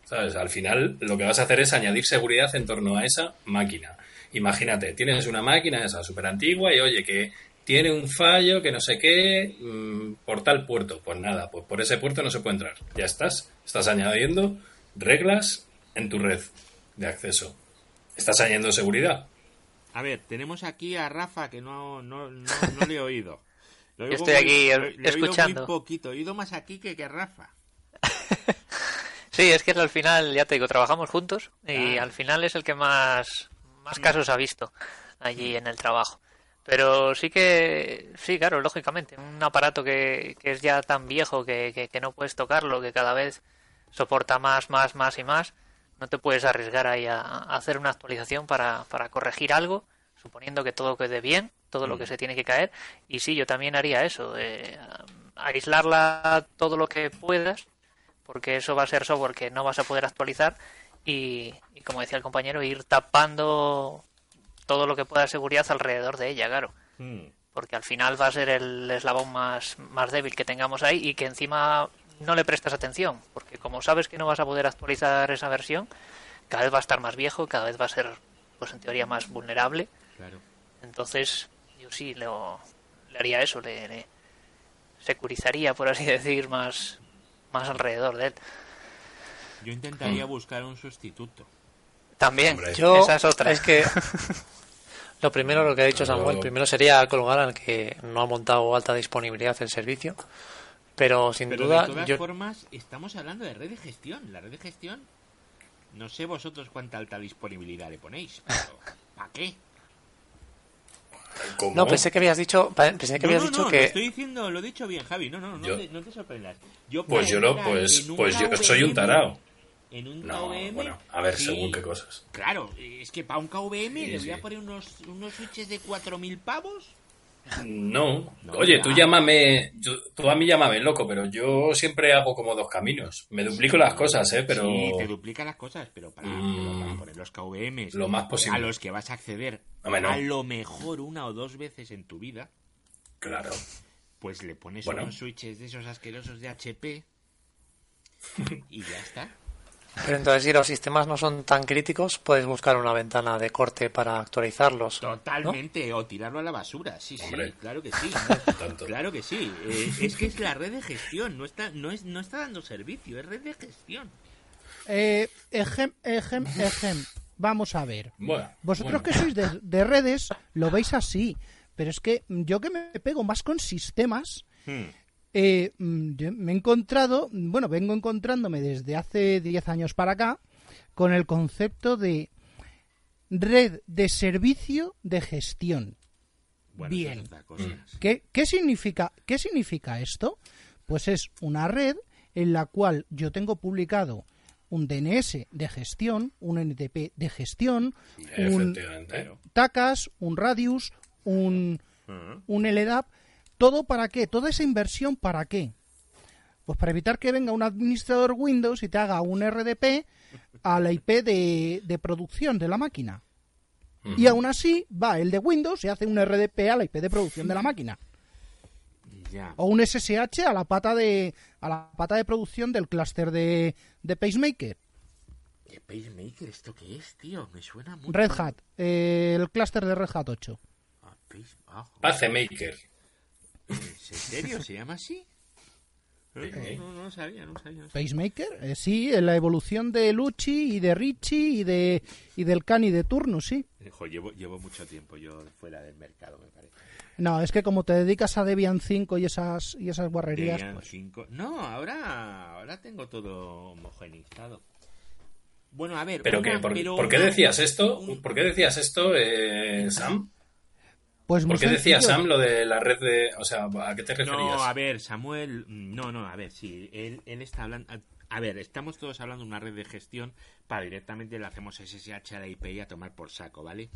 ¿Sabes? Al final lo que vas a hacer es añadir seguridad en torno a esa máquina. Imagínate, tienes una máquina esa súper antigua y oye, que tiene un fallo, que no sé qué, mm, por tal puerto. Pues nada, pues por ese puerto no se puede entrar. Ya estás. Estás añadiendo reglas en tu red de acceso. Estás añadiendo seguridad. A ver, tenemos aquí a Rafa que no, no, no, no le he oído. Lo oigo estoy aquí, le- le he oído escuchando. muy poquito, he oído más aquí que, que a Rafa. Sí, es que al final, ya te digo, trabajamos juntos y Ah. al final es el que más, más casos ha visto allí en el trabajo. Pero sí que, sí, claro, lógicamente, un aparato que, que es ya tan viejo que, que, que no puedes tocarlo, que cada vez soporta más, más, más y más, no te puedes arriesgar ahí a, a hacer una actualización para, para corregir algo, suponiendo que todo quede bien, todo lo que se tiene que caer. Y sí, yo también haría eso, eh, aislarla todo lo que puedas, porque eso va a ser software que no vas a poder actualizar y, y como decía el compañero, ir tapando todo lo que pueda de seguridad alrededor de ella, claro. Porque al final va a ser el eslabón más, más débil que tengamos ahí y que encima no le prestas atención, porque como sabes que no vas a poder actualizar esa versión, cada vez va a estar más viejo, cada vez va a ser, pues en teoría, más vulnerable. Claro. Entonces, yo sí lo- le haría eso, le, le securizaría, por así decir, más, más alrededor de él. Yo intentaría buscar un sustituto. También, Hombre. Yo, esa es otra. Es que lo primero, lo que ha dicho Samuel, primero sería colgar al que no ha montado alta disponibilidad el servicio. Pero sin Pero duda, de todas yo, formas, estamos hablando de red de gestión. La red de gestión, no sé vosotros cuánta alta disponibilidad le ponéis, pero ¿para qué? ¿Cómo? no pensé que habías dicho, pensé que No, habías no, dicho no, lo que estoy diciendo, lo he dicho bien, Javi. No, no, no, Yo- te, no te sorprendas. Yo Pues yo lo, entrar pues, pues yo soy un tarao. En un No, KVM, bueno, a ver, sí. según qué cosas. Claro, es que para un KVM Sí, le voy a poner unos, unos switches de 4.000 pavos. No, No, oye, ya. tú llámame, yo- tú a mí llámame loco, pero yo siempre hago como dos caminos. Me duplico las cosas, ¿eh? Pero Sí, te duplica las cosas, pero para, Mm. pero para poner los KVMs Lo más posible. a los que vas a acceder no. a lo mejor una o dos veces en tu vida, claro. pues le pones Bueno. unos switches de esos asquerosos de HP y ya está. Pero entonces, si los sistemas no son tan críticos, puedes buscar una ventana de corte para actualizarlos. ¿no? Totalmente, o tirarlo a la basura, sí, Hombre. sí, claro que sí. Claro que sí. Eh, es que es la red de gestión, no está, no es, no está dando servicio, es red de gestión. Eh, ejem, ejem, ejem. Vamos a ver. Bueno, Vosotros bueno. que sois de, de redes lo veis así, pero es que yo que me pego más con sistemas, eh, mm, me he encontrado, bueno, vengo encontrándome desde hace 10 años para acá con el concepto de red de servicio de gestión. Bueno, Bien. cosa. ¿Qué, qué significa, ¿Qué significa esto? Pues es una red en la cual yo tengo publicado un DNS de gestión, un NTP de gestión, un. TACAS, un Radius, un, un LDAP. ¿Todo para qué? Toda esa inversión para qué? Pues para evitar que venga un administrador Windows y te haga un RDP a la IP de, de producción de la máquina. Y aún así va el de Windows y hace un RDP a la IP de producción de la máquina. O un SSH a la pata de a la pata de producción del clúster de, de Pacemaker. ¿Qué Pacemaker? ¿Esto qué es, tío? Me suena mucho. Red Hat, eh, el clúster de Red Hat 8. Ah, Pacemaker. ¿En serio? ¿Se llama así? No, no, sabía, no sabía. Pacemaker, eh, sí, en la evolución de Luchi y de Richie y de y del Cani de turno, sí. llevo, llevo mucho tiempo yo fuera del mercado, me parece. No, es que como te dedicas a Debian 5 y esas y esas guarrerías. Debian 5. Pues no, ahora, ahora tengo todo homogenizado. Bueno, a ver. ¿Pero, ¿por, qué decías esto? ¿Por qué decías esto, eh, Sam? Pues ¿Por qué decía Sam lo de la red de... O sea, ¿a qué te referías? No, a ver, Samuel... No, no, a ver, sí, él, él está hablando... A ver, estamos todos hablando de una red de gestión para directamente le hacemos SSH a la IP y a tomar por saco, ¿vale?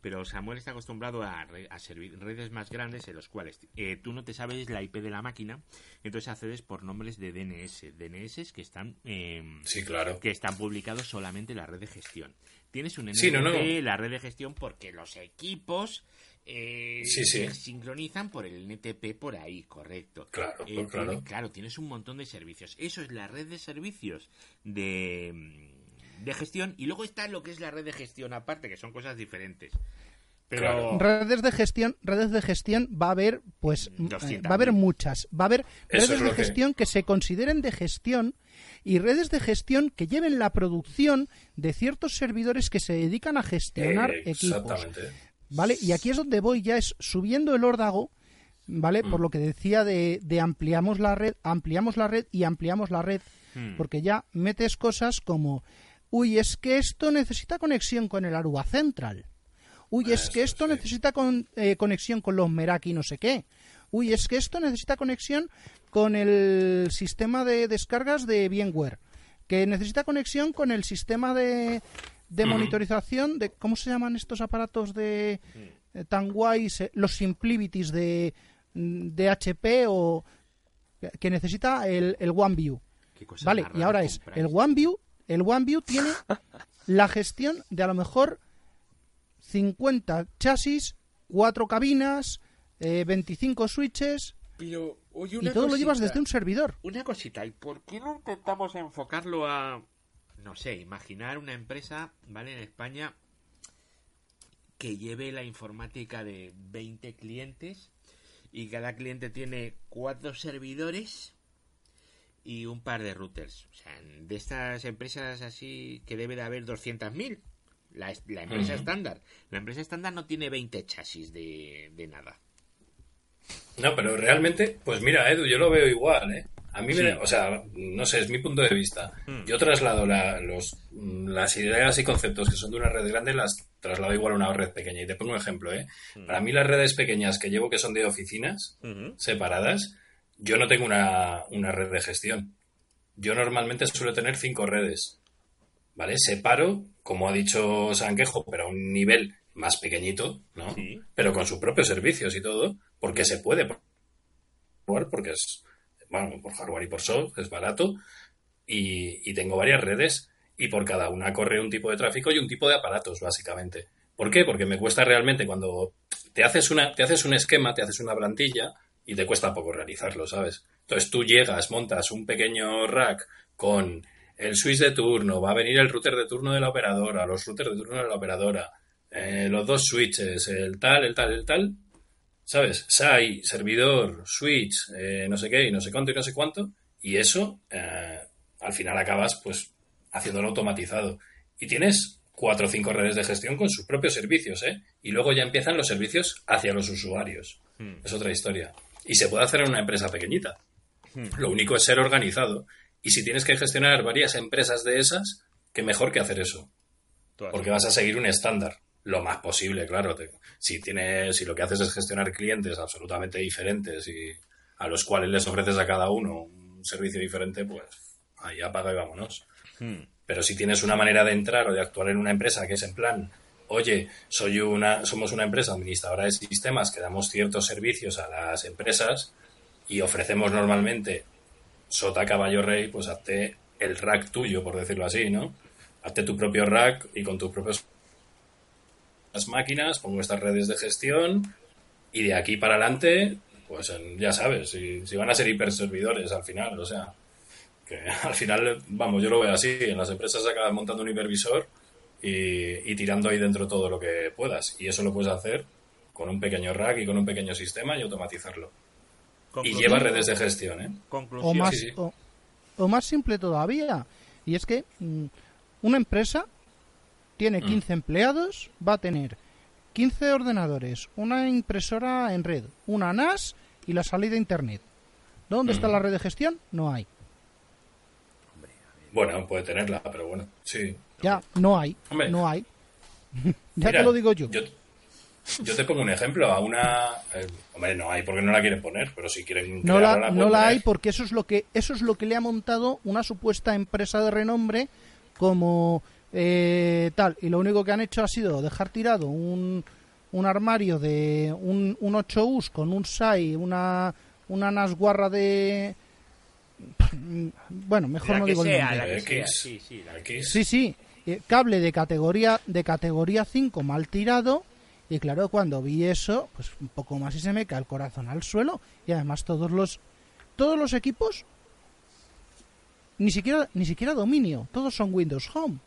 Pero Samuel está acostumbrado a, servir redes más grandes en los cuales eh, tú no te sabes la IP de la máquina, entonces accedes por nombres de DNS, DNS que están em, sí, claro. que están publicados solamente en la red de gestión. Tienes un NTP, la red de gestión, porque los equipos eh, se sincronizan por el NTP por ahí, correcto. Claro, eh, claro. claro, tienes un montón de servicios. Eso es la red de servicios de de gestión y luego está lo que es la red de gestión aparte, que son cosas diferentes. Pero redes de gestión, redes de gestión va a haber pues eh, va a haber muchas, va a haber redes de gestión que... se consideren de gestión y redes de gestión que lleven la producción de ciertos servidores que se dedican a gestionar equipos. ¿Vale? Y aquí es donde voy ya es subiendo el órdago, ¿vale? Por mm. lo que decía de, de, ampliamos la red, ampliamos la red y ampliamos la red, mm. porque ya metes cosas como Uy, es que esto necesita conexión con el Aruba Central. Uy, es que esto necesita con, eh, conexión con los Meraki no sé qué. Uy, es que esto necesita conexión con el sistema de descargas de VMware. Que necesita conexión con el sistema de, de monitorización de... ¿Cómo se llaman estos aparatos de eh, tan guays? Eh, los Simplivities de, de HP o... Que necesita el, el OneView. Vale, y ahora es el OneView el OneView tiene la gestión de a lo mejor 50 chasis, 4 cabinas, 25 eh, switches. Pero, y todo lo llevas desde un servidor. Una cosita, ¿y por qué no intentamos enfocarlo a, no sé, imaginar una empresa, ¿vale? En España que lleve la informática de 20 clientes y cada cliente tiene cuatro servidores y un par de routers. O sea, de estas empresas así que debe de haber 200.000. La, la empresa estándar. La empresa estándar no tiene 20 chasis de, de, nada. No, pero realmente, pues mira, Edu, yo lo veo igual, ¿eh? A mí me, o sea, no sé, es mi punto de vista. Hmm. Yo traslado la, los, las ideas y conceptos que son de una red grande, las traslado igual a una red pequeña. Y te pongo un ejemplo, ¿eh? Hmm. Para mí las redes pequeñas que llevo que son de oficinas separadas, yo no tengo una, red de gestión. Yo normalmente suelo tener cinco redes. ¿Vale? Separo, como ha dicho Sanquejo, pero a un nivel más pequeñito, ¿no? Pero con sus propios servicios y todo, porque se puede porque es, bueno, por hardware y por software, es barato, y, tengo varias redes, y por cada una corre un tipo de tráfico y un tipo de aparatos, básicamente. ¿Por qué? Porque me cuesta realmente cuando te haces, una, te haces un esquema, te haces una plantilla, y te cuesta poco realizarlo, ¿sabes? Entonces tú llegas, montas un pequeño rack con el switch de turno, va a venir el router de turno de la operadora, los routers de turno de la operadora, eh, los dos switches, el tal, el tal, el tal, ¿sabes? SAI, servidor, switch, eh, no sé qué, y no sé cuánto y no sé cuánto, y eso eh, al final acabas pues haciéndolo automatizado. Y tienes cuatro o cinco redes de gestión con sus propios servicios, ¿eh? Y luego ya empiezan los servicios hacia los usuarios. Hmm. Es otra historia. Y se puede hacer en una empresa pequeñita. Hmm. Lo único es ser organizado. Y si tienes que gestionar varias empresas de esas, qué mejor que hacer eso. Porque vas a seguir un estándar. Lo más posible, claro. si, tienes, si lo que haces es gestionar clientes absolutamente diferentes y a los cuales les ofreces a cada uno un servicio diferente, pues ahí apaga y vámonos. Hmm. Pero si tienes una manera de entrar o de actuar en una empresa que es en plan, oye, soy una, somos una empresa administradora de sistemas que damos ciertos servicios a las empresas y ofrecemos normalmente sota caballo rey, pues hazte el rack tuyo, por decirlo así, ¿no? Hazte tu propio rack y con tus propios máquinas, pongo estas redes de gestión y de aquí para adelante, pues ya sabes, si, si van a ser hiperservidores al final, o sea, que al final, vamos, yo lo veo así, en las empresas acabas montando un hipervisor y, tirando ahí dentro todo lo que puedas. Y eso lo puedes hacer con un pequeño rack y con un pequeño sistema y automatizarlo. Y lleva redes de gestión, ¿eh? O más, O, más simple todavía. Y es que mm, una empresa tiene 15 mm. empleados, va a tener 15 ordenadores, una impresora en red, una NAS y la salida a Internet. ¿Dónde está mm. la red de gestión? No hay. Bueno, puede tenerla, pero bueno, sí. Ya, no hay. no hay. ya te lo digo yo. yo. te pongo un ejemplo. A una. Eh, hombre, no hay porque no la quieren poner, pero si quieren. No la, no la hay porque eso es, lo que, eso es lo que le ha montado una supuesta empresa de renombre como eh, tal. Y lo único que han hecho ha sido dejar tirado un, un armario de un, un 8 US con un SAI, una, una NAS guarra de bueno, mejor no digo el nombre. sí, sí, sí, sí, eh, cable de categoría de categoría 5 mal tirado y claro, cuando vi eso, pues un poco más y se me cae el corazón al suelo y además todos los todos los equipos ni siquiera ni siquiera dominio, todos son Windows Home.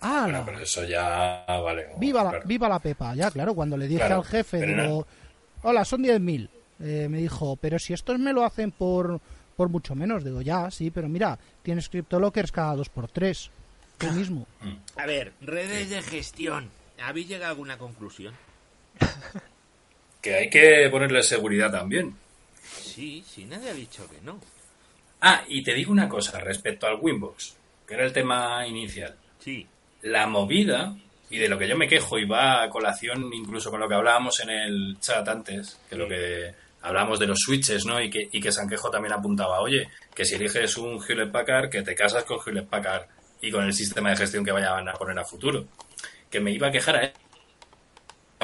Ah, pero eso ya vale. Viva la, viva la Pepa, ya claro, cuando le dije al jefe, digo, "Hola, son 10.000." Eh, me dijo, pero si estos me lo hacen por, por mucho menos. Digo, ya, sí, pero mira, tienes CryptoLockers cada dos por tres. Tú mismo. A ver, redes de gestión. ¿Habéis llegado a alguna conclusión? que hay que ponerle seguridad también. Sí, sí, nadie ha dicho que no. Ah, y te digo una cosa respecto al Winbox, que era el tema inicial. Sí. La movida, y de lo que yo me quejo, y va a colación incluso con lo que hablábamos en el chat antes, que lo que hablamos de los switches, ¿no? Y que, y que Sanquejo también apuntaba, oye, que si eliges un Hewlett Packard, que te casas con Hewlett Packard y con el sistema de gestión que vayan a poner a futuro. Que me iba a quejar a él,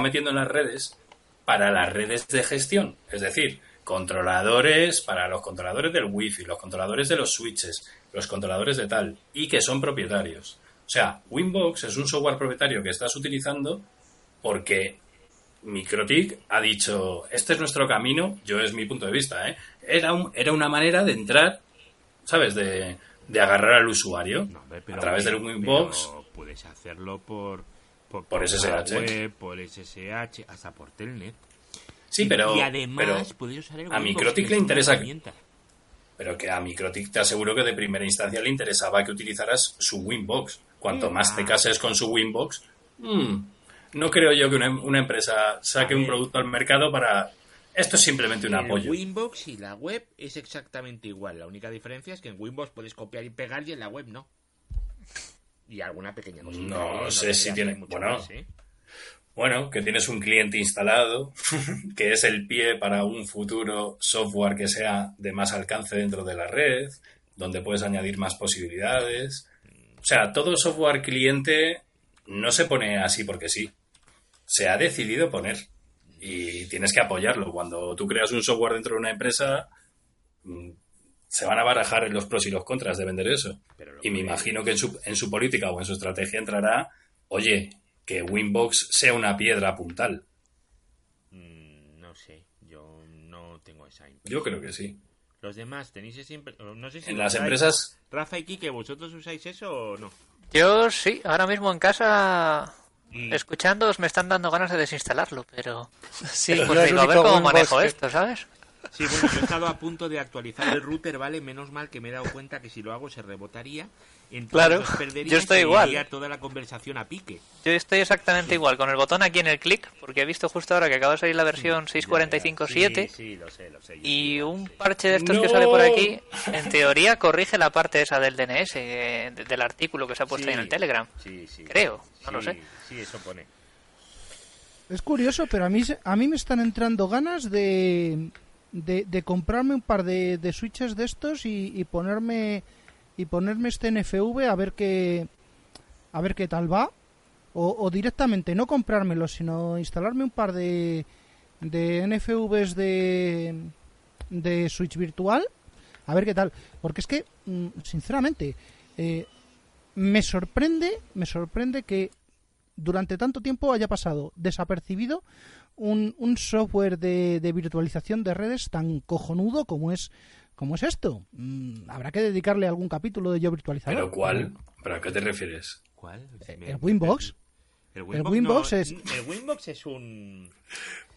metiendo en las redes para las redes de gestión, es decir, controladores para los controladores del wifi, los controladores de los switches, los controladores de tal, y que son propietarios. O sea, Winbox es un software propietario que estás utilizando porque Microtik ha dicho, este es nuestro camino, yo es mi punto de vista, ¿eh? era, un, era una manera de entrar, ¿sabes? De, de agarrar al usuario a través del Winbox. Puedes hacerlo por, por, SSH. Web, por SSH, hasta por Telnet. Sí, pero, y además puedes usar el a Microtik le interesa... Pero que a Microtik te aseguro que de primera instancia le interesaba que utilizaras su Winbox. Cuanto más te cases con su Winbox, mmm, no creo yo que una, empresa saque un producto al mercado para... Esto es simplemente un apoyo. Winbox y la web es exactamente igual. La única diferencia es que en Winbox puedes copiar y pegar y en la web no. Y alguna pequeña cosa. No, sé si tiene... Bueno, bueno, que tienes un cliente instalado, que es el pie para un futuro software que sea de más alcance dentro de la red, donde puedes añadir más posibilidades. O sea, todo software cliente no se pone así porque sí se ha decidido poner y tienes que apoyarlo. Cuando tú creas un software dentro de una empresa, mm, se van a barajar los pros y los contras de vender eso. y me imagino que en su, en su política o en su estrategia entrará, oye, que Winbox sea una piedra puntal. Mm, no sé, yo no tengo esa impresión. Yo creo que sí. Los demás, ¿tenéis siempre No sé si en las empresas... Rafa y Kike, ¿vosotros usáis eso o no? Yo sí, ahora mismo en casa Escuchándoos me están dando ganas de desinstalarlo, pero sí, pues digo, a ver cómo manejo esto, ¿sabes? Sí, bueno, yo he estado a punto de actualizar el router, ¿vale? Menos mal que me he dado cuenta que si lo hago se rebotaría. claro, yo estoy igual. toda la conversación a pique. Yo estoy exactamente igual, con el botón aquí en el clic, porque he visto justo ahora que acaba de salir la versión 645.7 sí, lo sé, lo sé, y un parche de estos que sale por aquí, en teoría corrige la parte esa del DNS, eh, del artículo que se ha puesto ahí en el Telegram. Creo, no lo sé. Sí, eso pone. Es curioso, pero a mí, a mí me están entrando ganas de, de, comprarme un par de, de switches de estos y, ponerme y ponerme este NFV a ver qué a ver qué tal va. O, directamente no comprármelo sino instalarme un par de de NFVs de de switch virtual a ver qué tal. Porque es que mm, sinceramente eh, me sorprende me sorprende que durante tanto tiempo haya pasado desapercibido un, un software de, de, virtualización de redes tan cojonudo como es como es esto. Mm, habrá que dedicarle algún capítulo de yo virtualizador. ¿Pero cuál? ¿Pero a qué te refieres? ¿Cuál? Eh, el Winbox. El Winbox, es... El Winbox es un...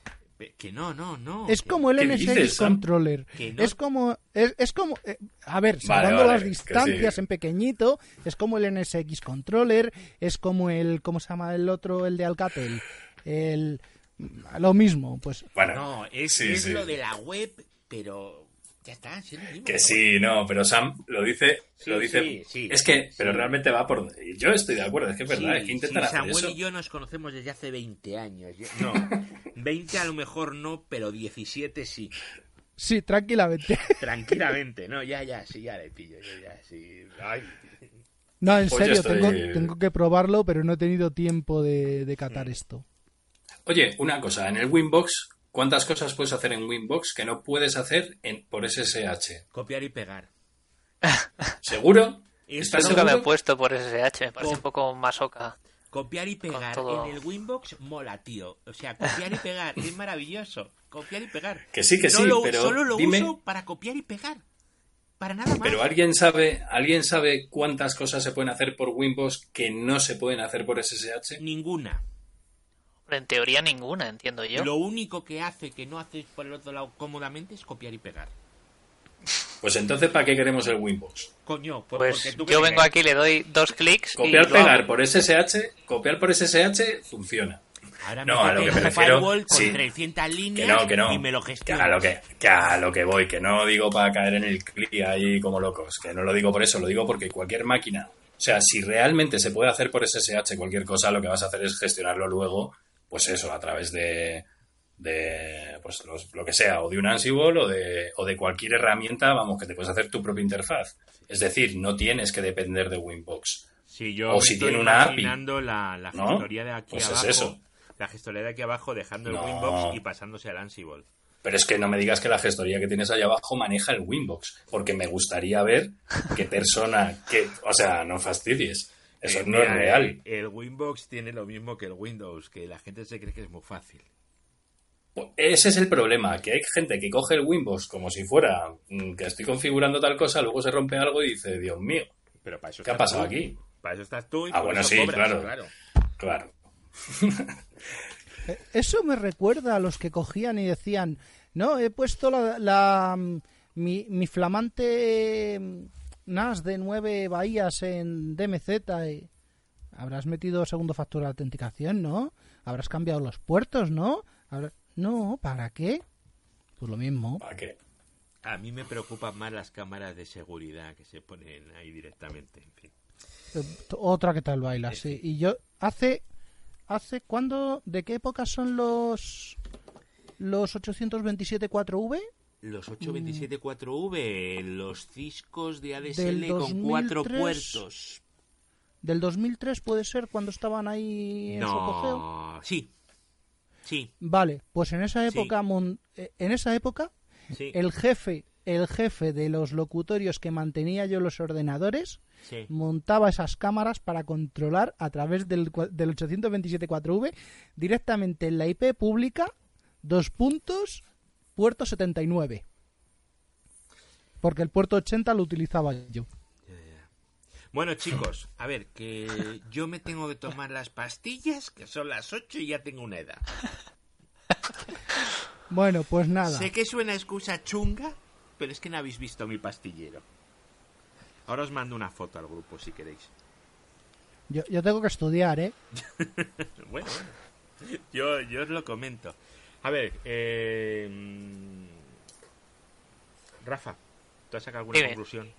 Que no, no, no. Es como el NSX Controller. Es como. Es, como. Eh, a ver, salvando las distancias en pequeñito, es como el NSX Controller, es como el. ¿Cómo se llama el otro? El de Alcatel. El. Lo mismo, pues. Bueno, no, es, lo de la web, pero ya está, Que sí, no, pero Sam lo dice, lo dice. es que, pero realmente va por. Yo estoy de acuerdo, es que es verdad, es que intentan hacer Samuel y yo nos conocemos desde hace 20 años. No, 20 a lo mejor no, pero 17 sí. Sí, tranquilamente. Tranquilamente, no, ya, ya, sí, ya le pillo, ya, sí. No, en pues serio, tengo, tengo, que probarlo, pero no he tenido tiempo de, de catar mm. esto. Oye, una cosa, en el Winbox ¿Cuántas cosas puedes hacer en Winbox que no puedes hacer en, por SSH? Copiar y pegar. ¿Seguro? ¿Estás nunca me he puesto por SSH, me parece un poco masoca. Copiar y pegar en el Winbox mola, tío. O sea, copiar y pegar es maravilloso. Copiar y pegar. Que sí, que sí, pero solo lo uso para copiar y pegar. Para nada más. Pero alguien sabe, alguien sabe cuántas cosas se pueden hacer por Winbox que no se pueden hacer por SSH? Ninguna. En teoría ninguna, entiendo yo. Lo único que hace que no haces por el otro lado cómodamente es copiar y pegar. Pues entonces, ¿para qué queremos el Winbox? Coño, pues, pues yo vengo aquí, le doy dos clics. Copiar, y pegar por SSH, copiar por SSH funciona. Ahora no, a lo que me refiero. Con 300 líneas que no, que no, y me lo que a lo que, que a lo que voy, que no digo para caer en el clic ahí como locos, que no lo digo por eso, lo digo porque cualquier máquina, o sea, si realmente se puede hacer por SSH cualquier cosa, lo que vas a hacer es gestionarlo luego pues eso, a través de, de pues lo que sea, o de un Ansible o de, o de cualquier herramienta, vamos, que te puedes hacer tu propia interfaz. Es decir, no tienes que depender de Winbox. Sí, yo o si tiene una API. La, la gestoría de aquí pues abajo. Es eso. La gestoría de aquí abajo dejando el Winbox y pasándose al Ansible. Pero es que no me digas que la gestoría que tienes allá abajo maneja el Winbox, porque me gustaría ver qué persona, que, o sea, no fastidies eso eh, no es real. El, Winbox tiene lo mismo que el Windows, que la gente se cree que es muy fácil. Pues ese es el problema, que hay gente que coge el Winbox como si fuera mm, que estoy configurando tal cosa, luego se rompe algo y dice, Dios mío, Pero para eso ¿qué ha pasado aquí? Para eso estás tú y Ah, bueno, sí, claro. Claro. Eh, eso me recuerda a los que cogían y decían, no, he puesto la, mm, mi, mi flamante mm, NAS de nueve bahías en DMZ. Y... Habrás metido segundo factor de autenticación, ¿no? Habrás cambiado los puertos, ¿no? No, ¿para qué? Pues lo mismo. ¿Para qué? A mí me preocupan más las cámaras de seguridad que se ponen ahí directamente, en fin. Otra que tal baila, sí. Y yo, hace, hace, ¿cuándo, de qué época son los, los 827 4V? Los 827-4V, los Ciscos de ADSL con cuatro puertos. ¿Del 2003 puede ser cuando estaban ahí en su apogeo? Sí. Sí. Vale, pues en esa época, eh, en esa época el jefe el jefe de los locutorios que mantenía yo los ordenadores montaba esas cámaras para controlar a través del, del 827.4V directamente en la IP pública dos puntos puerto 79. Porque el puerto 80 lo utilizaba yo. Bueno, chicos, a ver, que yo me tengo que tomar las pastillas, que son las 8 y ya tengo una edad. Bueno, pues nada. Sé que suena excusa chunga, pero es que no habéis visto mi pastillero. Ahora os mando una foto al grupo si queréis. Yo, yo tengo que estudiar, ¿eh? bueno, bueno. Yo, yo os lo comento. A ver, eh... Rafa, ¿tú has sacado alguna conclusión?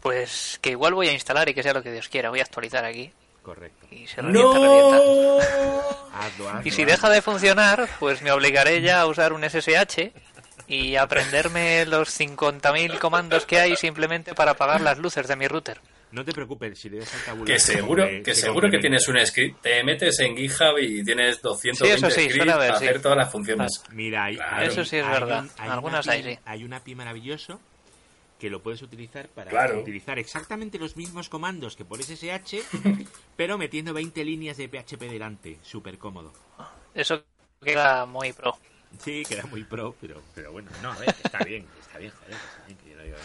Pues que igual voy a instalar y que sea lo que Dios quiera. Voy a actualizar aquí. Correcto. Y se revienta, ¡No! y si deja de funcionar, pues me obligaré ya a usar un SSH y aprenderme los 50.000 comandos que hay simplemente para apagar las luces de mi router. No te preocupes, si le das al tabulador... Que seguro que, seguro que tienes un script. Te metes en GitHub y tienes 220 scripts para hacer todas las funciones. Mira, eso sí es verdad. Algunas hay, sí. Hay un API maravilloso que lo puedes utilizar para utilizar exactamente los mismos comandos que por SSH, pero metiendo 20 líneas de PHP delante. Súper cómodo. Eso queda muy pro. Sí, queda muy pro, pero, pero bueno, no, a ver, está bien, está bien, joder, está bien que yo no digo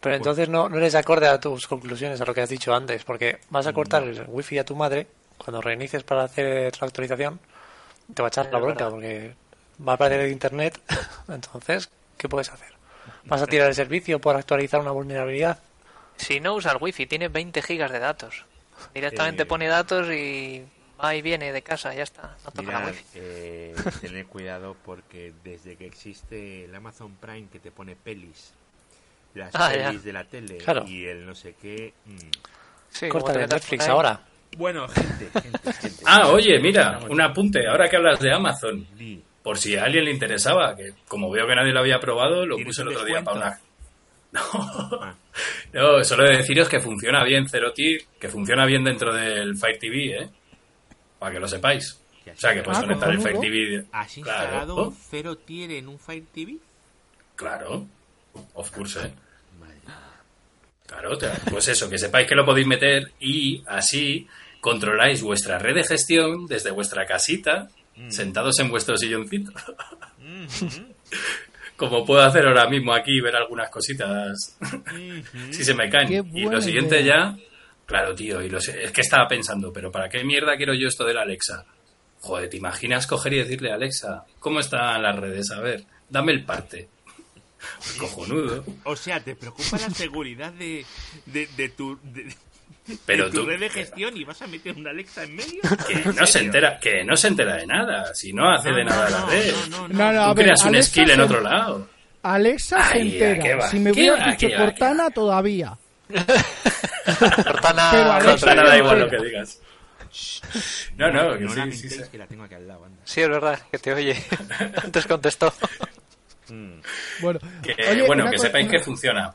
Pero entonces no, no eres acorde a tus conclusiones, a lo que has dicho antes, porque vas a cortar el wifi a tu madre cuando reinicies para hacer la actualización, te va a echar la bronca porque va a perder el internet. Entonces, ¿qué puedes hacer? ¿Vas a tirar el servicio por actualizar una vulnerabilidad? Si no usa el wifi, tiene 20 gigas de datos. Directamente pone datos y va y viene de casa, ya está. No toca wifi. Eh, tener cuidado porque desde que existe el Amazon Prime que te pone pelis, las ah, pelis de la tele y el no sé qué. Mmm. Sí, Corta de Netflix ahora. Bueno, gente, gente, gente. Ah, oye, mira, un apunte. Ahora que hablas de Amazon, por si a alguien le interesaba, que como veo que nadie lo había probado, lo puse el otro día para una... No. Ah. no, solo de deciros que funciona bien Zero Tier, que funciona bien dentro del Fire TV, ¿eh? Para que lo sepáis. O sea, que puedes ah, conectar el Fire TV. ¿Has instalado Zero Tier en un Fire TV? Claro. Of course, ¿eh? Claro, pues eso, que sepáis que lo podéis meter y así controláis vuestra red de gestión desde vuestra casita Mm. sentados en vuestro silloncito. Mm-hmm. Como puedo hacer ahora mismo aquí, ver algunas cositas mm-hmm. si se me caen. y lo siguiente ya, claro, tío, y lo, es que estaba pensando, pero ¿para qué mierda quiero yo esto de la Alexa? Joder, ¿te imaginas coger y decirle a Alexa, ¿cómo están las redes? A ver, dame el parte. Cojonudo. O sea, ¿te preocupa la seguridad de, de, tu... Pero tu red de gestión y vas a meter una Alexa en medio. Que no se entera, que no se entera de nada, si no hace de nada la red. No, no, no. Tú creas un skill en otro lado. Alexa se entera. Si me hubieras dicho Cortana, todavía. Cortana, Cortana da igual lo que digas. No, no, que sí, sí, sí. Que la tengo aquí al lado, Sí, es verdad, que te oye. Antes contestó. Mm. Bueno, que, oye, bueno, que sepáis que funciona.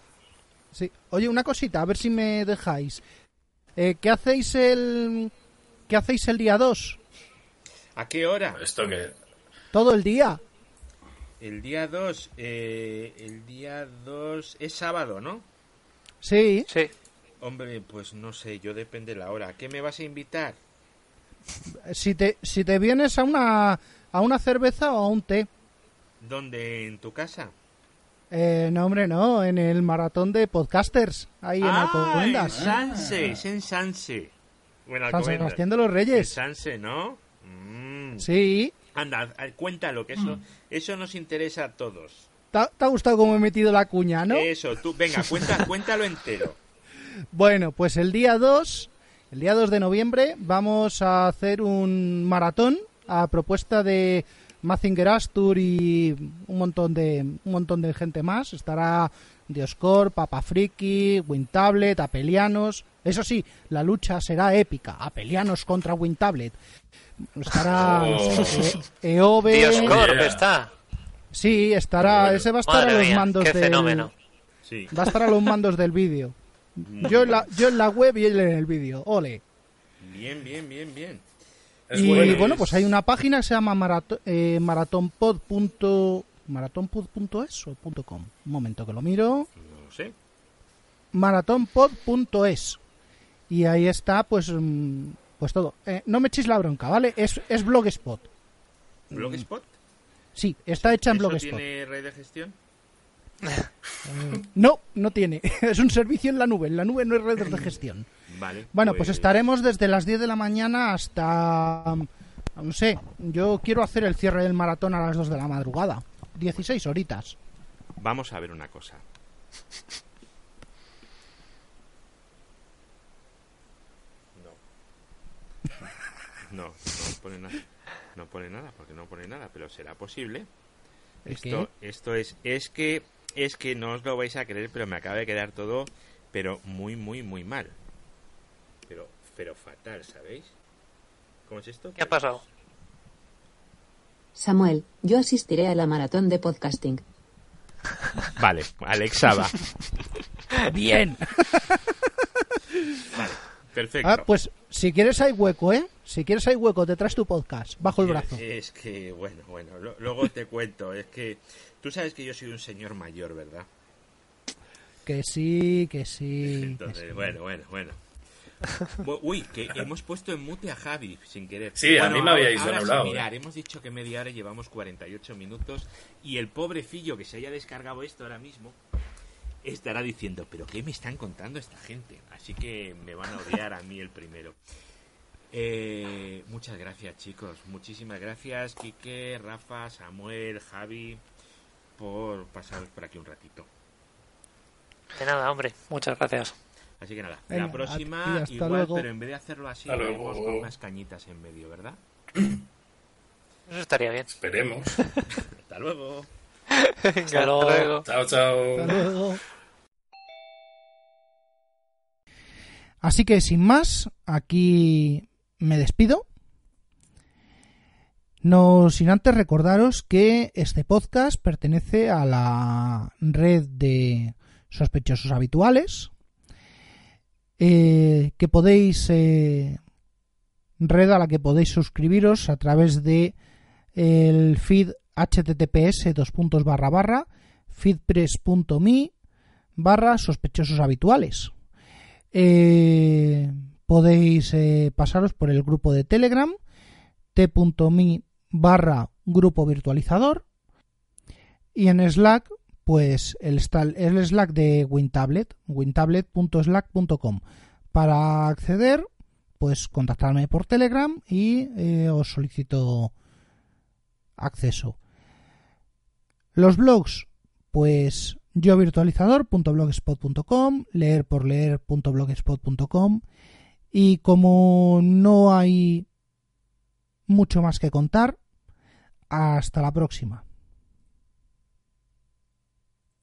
Sí. Oye, una cosita, a ver si me dejáis. Eh, ¿Qué hacéis el qué hacéis el día 2? ¿A qué hora? ¿Esto qué? Todo el día. El día 2, eh, el día 2 es sábado, ¿no? Sí. Sí. Hombre, pues no sé, yo depende de la hora. ¿A qué me vas a invitar? Si te, si te vienes a una, a una cerveza o a un té. ¿Dónde? ¿En tu casa? Eh, no, hombre, no, en el maratón de podcasters, ahí en ah, Alcobendas. en Sanse, es en Sanse. Bueno, San Sebastián de los Reyes. Sanse, ¿no? Mm. Sí. Anda, cuéntalo, que eso, mm. eso nos interesa a todos. ¿Te ha, gustado cómo he metido la cuña, no? Eso, tú, venga, cuenta, cuéntalo entero. Bueno, pues el día 2, el día 2 de noviembre, vamos a hacer un maratón a propuesta de Mazinger Astur y un montón de un montón de gente más. Estará Dioscor, Papa Friki, Wintablet, Apelianos. Eso sí, la lucha será épica. Apelianos contra Wintablet. Estará oh. EOB. Dioscor está. Sí, estará. Ese va a estar a los mandos del. Fenómeno. Va a estar a los mandos del vídeo. Yo en la, yo en la web y él en el vídeo. Ole. Bien, bien, bien, bien y bueno, pues hay una página que se llama maraton, eh, maratonpod.es o .com. Un momento que lo miro. No sé. Maratonpod.es. Y ahí está, pues, mm, pues todo. Eh, no me echéis la bronca, ¿vale? Es, es Blogspot. ¿Blogspot? Sí, está hecha en Blogspot. ¿Tiene red de gestión? no, no tiene. Es un servicio en la nube. En la nube no hay red de gestión. Vale. Bueno, pues... pues estaremos desde las 10 de la mañana hasta. No sé, yo quiero hacer el cierre del maratón a las 2 de la madrugada. 16 horitas. Vamos a ver una cosa. No. No, no pone nada. No pone nada, porque no pone nada, pero será posible. Esto, esto es, es que, es que no os lo vais a creer, pero me acaba de quedar todo, pero muy, muy, muy mal pero, fatal, ¿sabéis? ¿Cómo es esto? ¿Qué ha pasado? Samuel, yo asistiré a la maratón de podcasting. Vale, Alexa va. Bien. Vale, perfecto. Ah, pues si quieres hay hueco, ¿eh? Si quieres hay hueco, te traes tu podcast bajo el brazo. Es que, bueno, bueno, luego te cuento. Es que tú sabes que yo soy un señor mayor, ¿verdad? Que sí, que sí. Entonces, bueno, bueno, bueno. Uy, que hemos puesto en mute a Javi sin querer. Sí, a mí me habíais hablado. mirar, hemos dicho que media hora llevamos 48 minutos y el pobrecillo que se haya descargado esto ahora mismo estará diciendo, pero ¿qué me están contando esta gente? Así que me van a odiar a mí el primero. Eh, muchas gracias chicos, muchísimas gracias Quique, Rafa, Samuel, Javi por pasar por aquí un ratito. De nada, hombre, muchas gracias. Así que nada, la próxima igual, pero en vez de hacerlo así, haremos con unas cañitas en medio, ¿verdad? Eso estaría bien. Esperemos. Hasta luego. Hasta luego. Chao, chao. Hasta luego. Así que sin más, aquí me despido. No sin antes recordaros que este podcast pertenece a la red de sospechosos habituales, eh, que podéis eh, red a la que podéis suscribiros a través de el feed https dos puntos barra barra barra sospechosos habituales. Eh, podéis pasaros por el grupo de Telegram t.me barra grupo virtualizador y en Slack pues el, el Slack de WinTablet wintablet.slack.com para acceder pues contactarme por Telegram y eh, os solicito acceso. Los blogs pues yo virtualizador.blogspot.com leer por leer.blogspot.com y como no hay mucho más que contar, hasta la próxima.